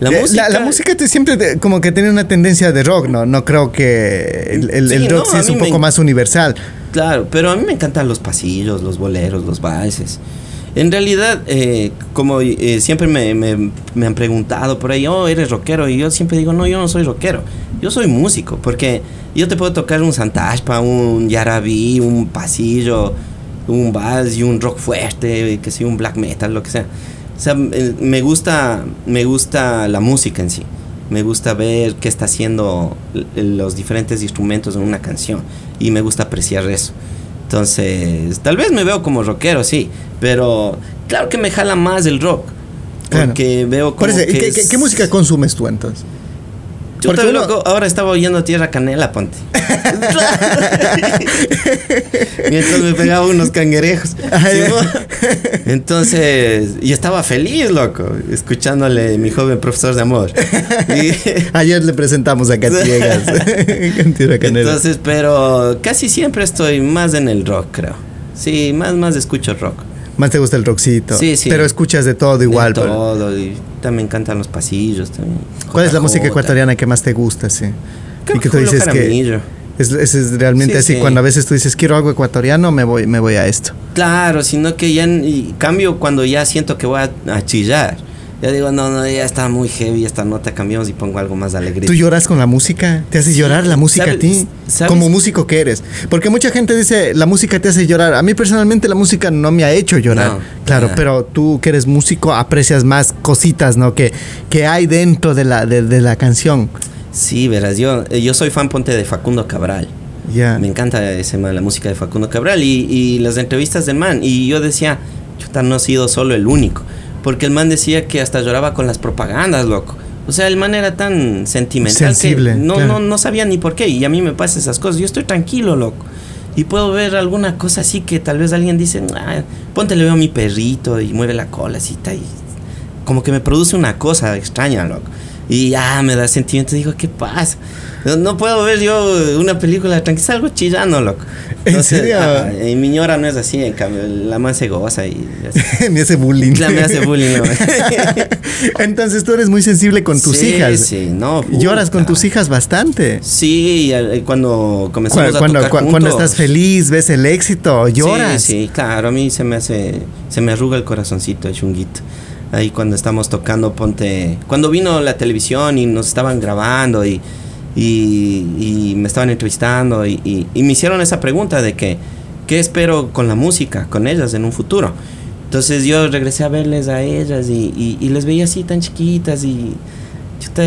La eh, música, la, música te, siempre como que tiene una tendencia de rock, ¿no? No creo que el, el, rock sí es un poco más universal. Claro, pero a mí me encantan los pasillos, los boleros, los valses. En realidad, eh, como eh, siempre me, me, me, han preguntado por ahí, oh, eres rockero. Y yo siempre digo, no, yo no soy rockero. Yo soy músico, porque yo te puedo tocar un santashpa, un yarabí, un pasillo, un vals y un rock fuerte, que sea un black metal, lo que sea. O sea, me gusta, me gusta la música en sí. Me gusta ver qué está haciendo los diferentes instrumentos en una canción. Y me gusta apreciar eso. Entonces, tal vez me veo como rockero, sí. Pero claro que me jala más el rock. Porque veo como ¿qué, música consumes tú entonces? Yo también loco, ahora estaba oyendo Tierra Canela, ponte. Mientras me pegaba unos cangrejos. Entonces, y estaba feliz, loco, escuchándole mi joven profesor de amor. Ayer le presentamos a Catiegas. Tierra Canela. Entonces, pero casi siempre estoy más en el rock, creo. Sí, más, más escucho rock. Más te gusta el rockcito. Sí, sí. Pero escuchas de todo igual. De todo. Y también me encantan los pasillos también. ¿Cuál es la música ecuatoriana que más te gusta, sí? y que tú dices que es, es, realmente así. Cuando a veces tú dices quiero algo ecuatoriano, me voy, me voy a esto. Claro, sino que ya en cambio cuando ya siento que voy a, chillar. Ya digo, no, no, ya está muy heavy esta nota, cambiamos y pongo algo más alegre. ¿Tú lloras con la música? ¿Te hace llorar la música a ti? Como músico que eres. Porque mucha gente dice, la música te hace llorar. A mí personalmente la música no me ha hecho llorar. claro, pero tú que eres músico aprecias más cositas, ¿no? Que, que hay dentro de la, de, la canción. Sí, verás, yo, yo soy fan ponte de Facundo Cabral. Ya. Me encanta ese la música de Facundo Cabral y, y las entrevistas del man. Y yo decía, chuta, no he sido solo el único. Porque el man decía que hasta lloraba con las propagandas, loco. O sea, el man era tan sentimental Sensible, que no, no, no sabía ni por qué. Y a mí me pasa esas cosas. Yo estoy tranquilo, loco. Y puedo ver alguna cosa así que tal vez alguien dice, ah, ponte, le veo a mi perrito y mueve la cola así, y como que me produce una cosa extraña, loco. Y ya me da sentimiento, digo, ¿qué pasa? No, puedo ver yo una película tranquila, salgo chillando, loco. ¿En serio? y mi ñora no es así, en cambio, la man se goza y... me hace bullying. La me hace bullying, ¿no? Entonces tú eres muy sensible con tus hijas. Sí, no. Lloras con tus hijas bastante. Sí, cuando comenzamos cuando, a tocar Cuando estás feliz, ves el éxito, lloras. Sí, sí, claro, a mí se me hace, se me arruga el corazoncito, el chunguito ahí cuando estamos tocando, ponte, cuando vino la televisión y nos estaban grabando y, y, me estaban entrevistando y, me hicieron esa pregunta de que, ¿qué espero con la música, con ellas en un futuro? Entonces yo regresé a verles a ellas y, les veía así tan chiquitas y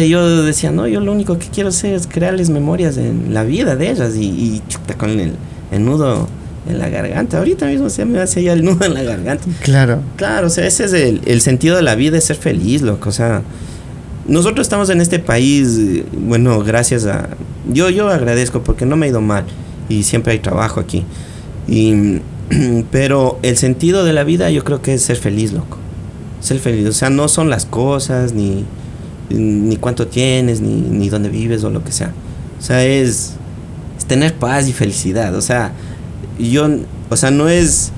yo decía, no, yo lo único que quiero hacer es crearles memorias en la vida de ellas y, con el, el nudo en la garganta. Ahorita mismo se me hace ya el nudo en la garganta. Claro. Claro, o sea, ese es el, el sentido de la vida, es ser feliz, loco. O sea, nosotros estamos en este país, bueno, gracias a... Yo, yo agradezco porque no me ha ido mal y siempre hay trabajo aquí. Y, pero el sentido de la vida yo creo que es ser feliz, loco. Ser feliz. O sea, no son las cosas, ni, ni cuánto tienes, ni, ni dónde vives o lo que sea. O sea, es, es tener paz y felicidad. O sea, yo, o sea, no es,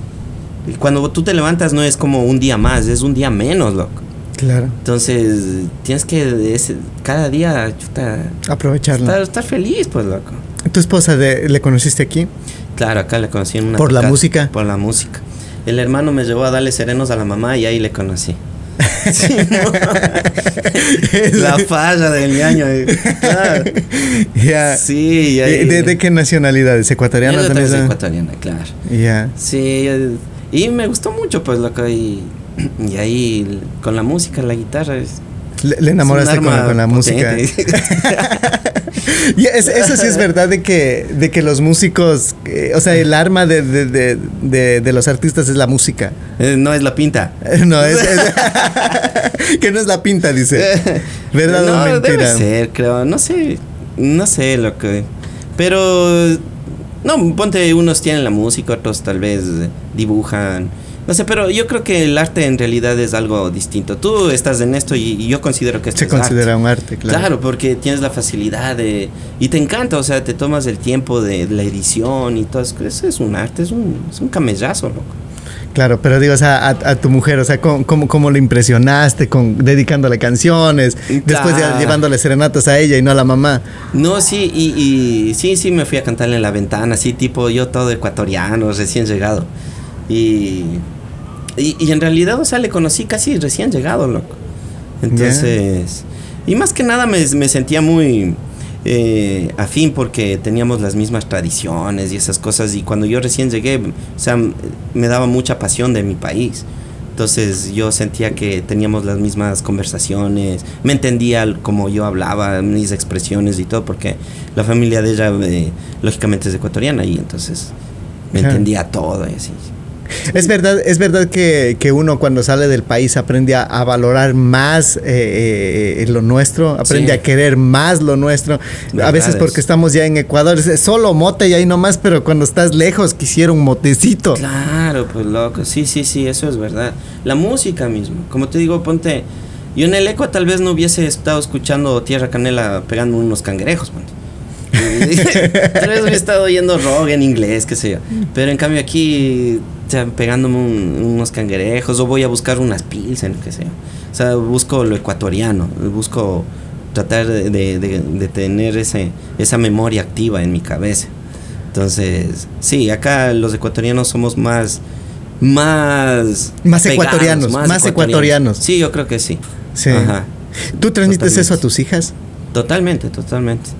cuando tú te levantas no es como un día más, es un día menos, loco. Claro. Entonces, tienes que cada día chuta, aprovecharlo. Estar, feliz, pues, loco. ¿Tu esposa le conociste aquí? Claro, acá le conocí en una. ¿Por la música? Por la música. El hermano me llevó a darle serenos a la mamá y ahí le conocí. la falla del año. Claro. Sí, ¿De, qué nacionalidad? ¿Es ecuatoriana también? Es ecuatoriana, claro. Ya. Sí, y me gustó mucho, pues, lo que. Y, y ahí, con la música, la guitarra. Es, le, enamoraste con, la música. y eso sí es verdad de que, de que los músicos, eh, o sea, el arma de, de, de, los artistas es la música. Eh, no es la pinta. no, es, que no es la pinta, dice. ¿Verdad no, o mentira? Debe ser, creo. No sé, no sé lo que... Pero, no, ponte, unos tienen la música, otros tal vez dibujan no sé, pero yo creo que el arte en realidad es algo distinto. Tú estás en esto y, yo considero que esto Se considera un arte, claro. Claro, porque tienes la facilidad de... Y te encanta, o sea, te tomas el tiempo de la edición y todo. Eso es un arte, es un, es un camellazo, loco. Claro, pero digo, o sea, a, tu mujer, o sea, ¿cómo, cómo, lo impresionaste con dedicándole canciones, después llevándole serenatas a ella y no a la mamá? No, sí, y, y sí, sí, me fui a cantarle en la ventana, así tipo yo todo ecuatoriano, recién llegado. Y y, en realidad, o sea, le conocí casi recién llegado, loco. Entonces, y más que nada me, sentía muy eh, afín porque teníamos las mismas tradiciones y esas cosas. Y cuando yo recién llegué, o sea, me daba mucha pasión de mi país. Entonces yo sentía que teníamos las mismas conversaciones, me entendía como yo hablaba, mis expresiones y todo, porque la familia de ella, eh, lógicamente, es ecuatoriana y entonces me entendía todo y así. Es verdad, es verdad que, uno cuando sale del país aprende a, valorar más eh, eh, lo nuestro, aprende a querer más lo nuestro. a veces porque estamos ya en Ecuador, es solo mote y ahí nomás, pero cuando estás lejos quisiera un motecito. Claro, pues loco, sí, sí, sí, eso es verdad. La música mismo, como te digo, ponte, yo en el eco tal vez no hubiese estado escuchando Tierra Canela pegando unos cangrejos, ponte. Tal vez hubiera estado oyendo rock en inglés, qué sé yo. Pero en cambio aquí pegándome unos cangrejos o voy a buscar unas pilsen, qué sé O sea, busco lo ecuatoriano, busco tratar de, tener ese, esa memoria activa en mi cabeza. Entonces, sí, acá los ecuatorianos somos más más... Más ecuatorianos, más ecuatorianos. Sí, yo creo que sí. Sí. Ajá. ¿Tú transmites Totalmente. eso a tus hijas? Totalmente, totalmente.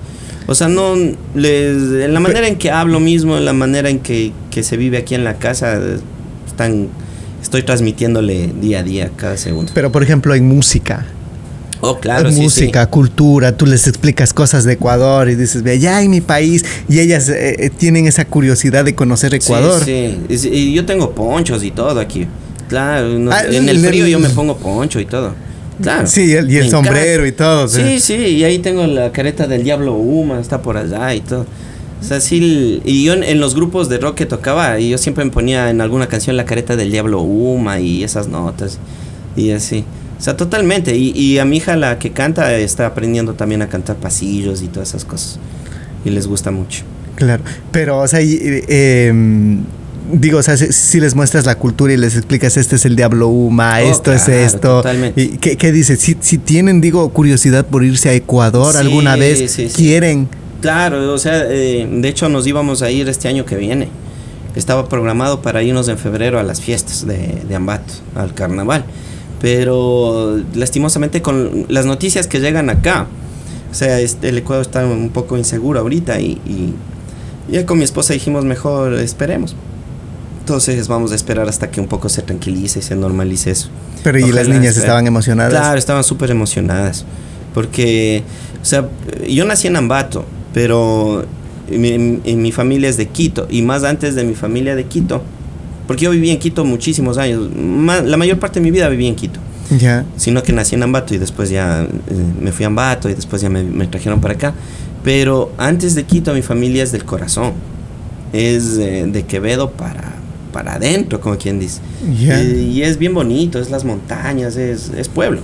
O sea, no les, en la manera en que hablo mismo, en la manera en que, que se vive aquí en la casa, están, estoy transmitiéndole día a día, cada segundo. Pero por ejemplo en música. Oh, claro, sí, música, cultura, tú les explicas cosas de Ecuador y dices, ve allá en mi país, y ellas eh, eh, tienen esa curiosidad de conocer. Ecuador. Sí, sí. Y, y yo tengo ponchos y todo aquí. Claro, no- Ah, en el- frío yo me pongo poncho y todo. Claro. Sí, el- y el sombrero y todo, sea. Sí, sí, y ahí tengo la careta del Diablo Uma, está por allá y todo. O sea, sí, y yo en, en los grupos de rock que tocaba, y yo siempre me ponía en alguna canción la careta del Diablo Uma y esas notas, y así. O sea, totalmente. Y, y a mi hija, la que canta, está aprendiendo también a cantar pasillos y todas esas cosas. Y les gusta mucho. Claro, pero, o sea, y, eh, em, digo, o sea, si, si les muestras la cultura y les explicas, este es el Diablo Uma, Oh, esto es claro, esto. totalmente. ¿Y qué, qué dices? Si, si tienen, digo, curiosidad por irse a Ecuador Sí, alguna vez, sí, sí. quieren. Claro, o sea, eh, de hecho nos íbamos a ir este año que viene. Estaba programado para irnos en febrero a las fiestas de, de Ambato, al carnaval. Pero lastimosamente con las noticias que llegan acá, o sea, este, el Ecuador está un poco inseguro ahorita y, y ya con mi esposa dijimos mejor esperemos. Entonces vamos a esperar hasta que un poco se tranquilice y se normalice eso. Pero y las Ojalá, niñas estaban emocionadas. Claro, estaban súper emocionadas. Porque, o sea, yo nací en Ambato, pero mi, mi- mi familia es de Quito. Y más antes de mi familia de Quito. Porque yo viví en Quito muchísimos años. ma- la mayor parte de mi vida viví en Quito. Ya. Sino que nací en Ambato y después ya eh, me fui a Ambato y después ya me, me trajeron para acá. Pero antes de Quito mi familia es del corazón. Es eh, de Quevedo para, para adentro, como quien dice. Y, y es bien bonito, es las montañas, es, es pueblo,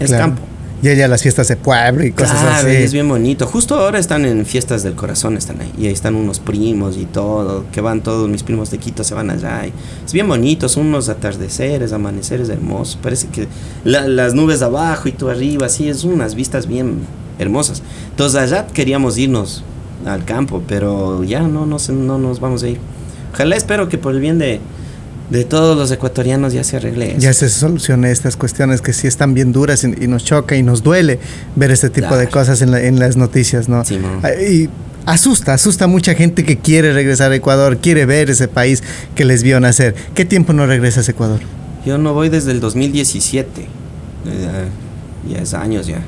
es Claro. campo. Y ella las fiestas de pueblo y cosas Claro, así. es bien bonito. Justo ahora están en fiestas del corazón, están ahí. Y ahí están unos primos y todo, que van todos mis primos de Quito, se van allá. y es bien bonito, son unos atardeceres, amaneceres hermosos. Parece que la- las nubes abajo y tú arriba, así, es unas vistas bien hermosas. Entonces allá queríamos irnos al campo, pero ya no, no, no nos vamos a ir. Ojalá espero que por el bien de, de todos los ecuatorianos ya se arregle eso. Ya se solucione estas cuestiones que sí están bien duras y, y nos choca y nos duele ver este tipo de cosas en, la- en las noticias, ¿no? Sí. Ah, Y asusta, asusta a mucha gente que quiere regresar a Ecuador, quiere ver ese país que les vio nacer. ¿Qué tiempo no regresas a Ecuador? Yo no voy desde el 2017. Eh, ya es años ya.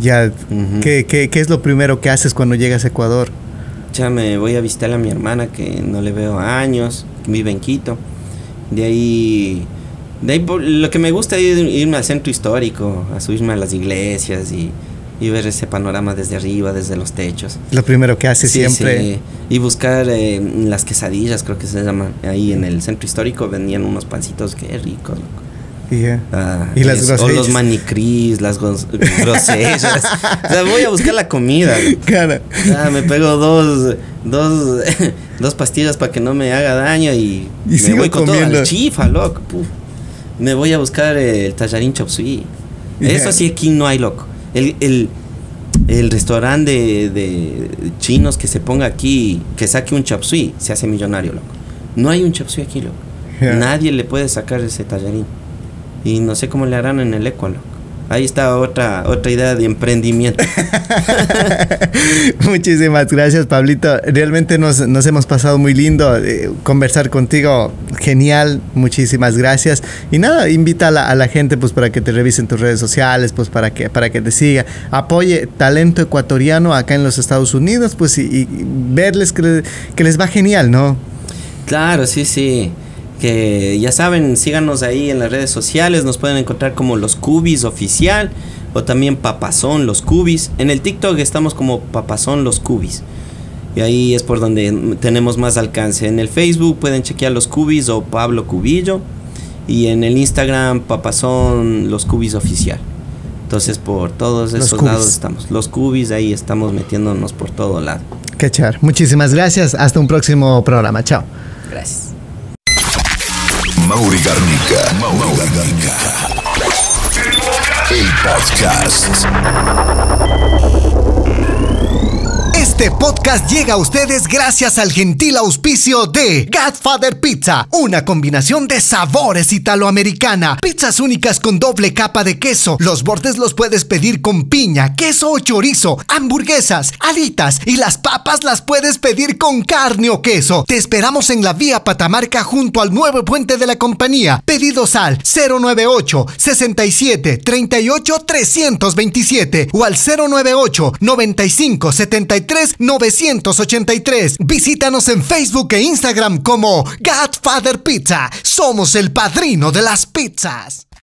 Ya. ¿qué, qué, qué es lo primero que haces cuando llegas a Ecuador? Ya me voy a visitar a mi hermana que no le veo años, que vive en Quito. De ahí, de ahí lo que me gusta es irme al centro histórico, a subirme a las iglesias y, y ver ese panorama desde arriba, desde los techos. Lo primero que haces Sí, siempre. sí. Y buscar eh, las quesadillas, creo que se llaman. Ahí en el centro histórico vendían unos pancitos que ricos, loco. Y ya. Ah, Y las es- O los manicris, las o sea, voy a buscar la comida. Cara. Ah, me pego dos, dos, dos pastillas para que no me haga daño y, Y me sigo voy con todo comiendo. al chifa, loco. puf. Me voy a buscar el tallarín chop suey. Eso sí aquí no hay, loco. El, el, el restaurante de, de chinos que se ponga aquí, que saque un chop suey, se hace millonario, loco. No hay un chop suey aquí, loco. Nadie le puede sacar ese tallarín. Y no sé cómo le harán en el Ecuador, loco. Ahí está otra, otra idea de emprendimiento. Muchísimas gracias, Pablito. Realmente nos, nos hemos pasado muy lindo eh, conversar contigo. Genial, muchísimas gracias. Y nada, invita a la, a la gente pues para que te revisen tus redes sociales, pues para que, para que te siga. Apoye talento ecuatoriano acá en los Estados Unidos, pues y, y verles que, que les va genial, ¿no? Claro, sí, sí. Que ya saben, síganos ahí en las redes sociales. Nos pueden encontrar como los Cubis oficial o también Papazón los Cubis. En el TikTok estamos como Papazón los Cubis. Y ahí es por donde tenemos más alcance. En el Facebook pueden chequear los Cubis o Pablo Cubillo. Y en el Instagram Papazón los Cubis oficial. Entonces por todos Los esos Cubis. lados estamos. Los Cubis ahí estamos metiéndonos por todo lado. Qué char. Muchísimas gracias. Hasta un próximo programa. Chao. Gracias. Mauri Garnica. Mauri Garnica. El podcast. Este podcast llega a ustedes gracias al gentil auspicio de Godfather Pizza, una combinación de sabores italoamericana, pizzas únicas con doble capa de queso. Los bordes los puedes pedir con piña, queso o chorizo, hamburguesas, alitas y las papas las puedes pedir con carne o queso. Te esperamos en la vía Patamarca junto al nuevo puente de la compañía. Pedidos al 098 67 38 327 o al 098 95 73 983. Visítanos en Facebook e Instagram como Godfather Pizza. Somos el padrino de las pizzas.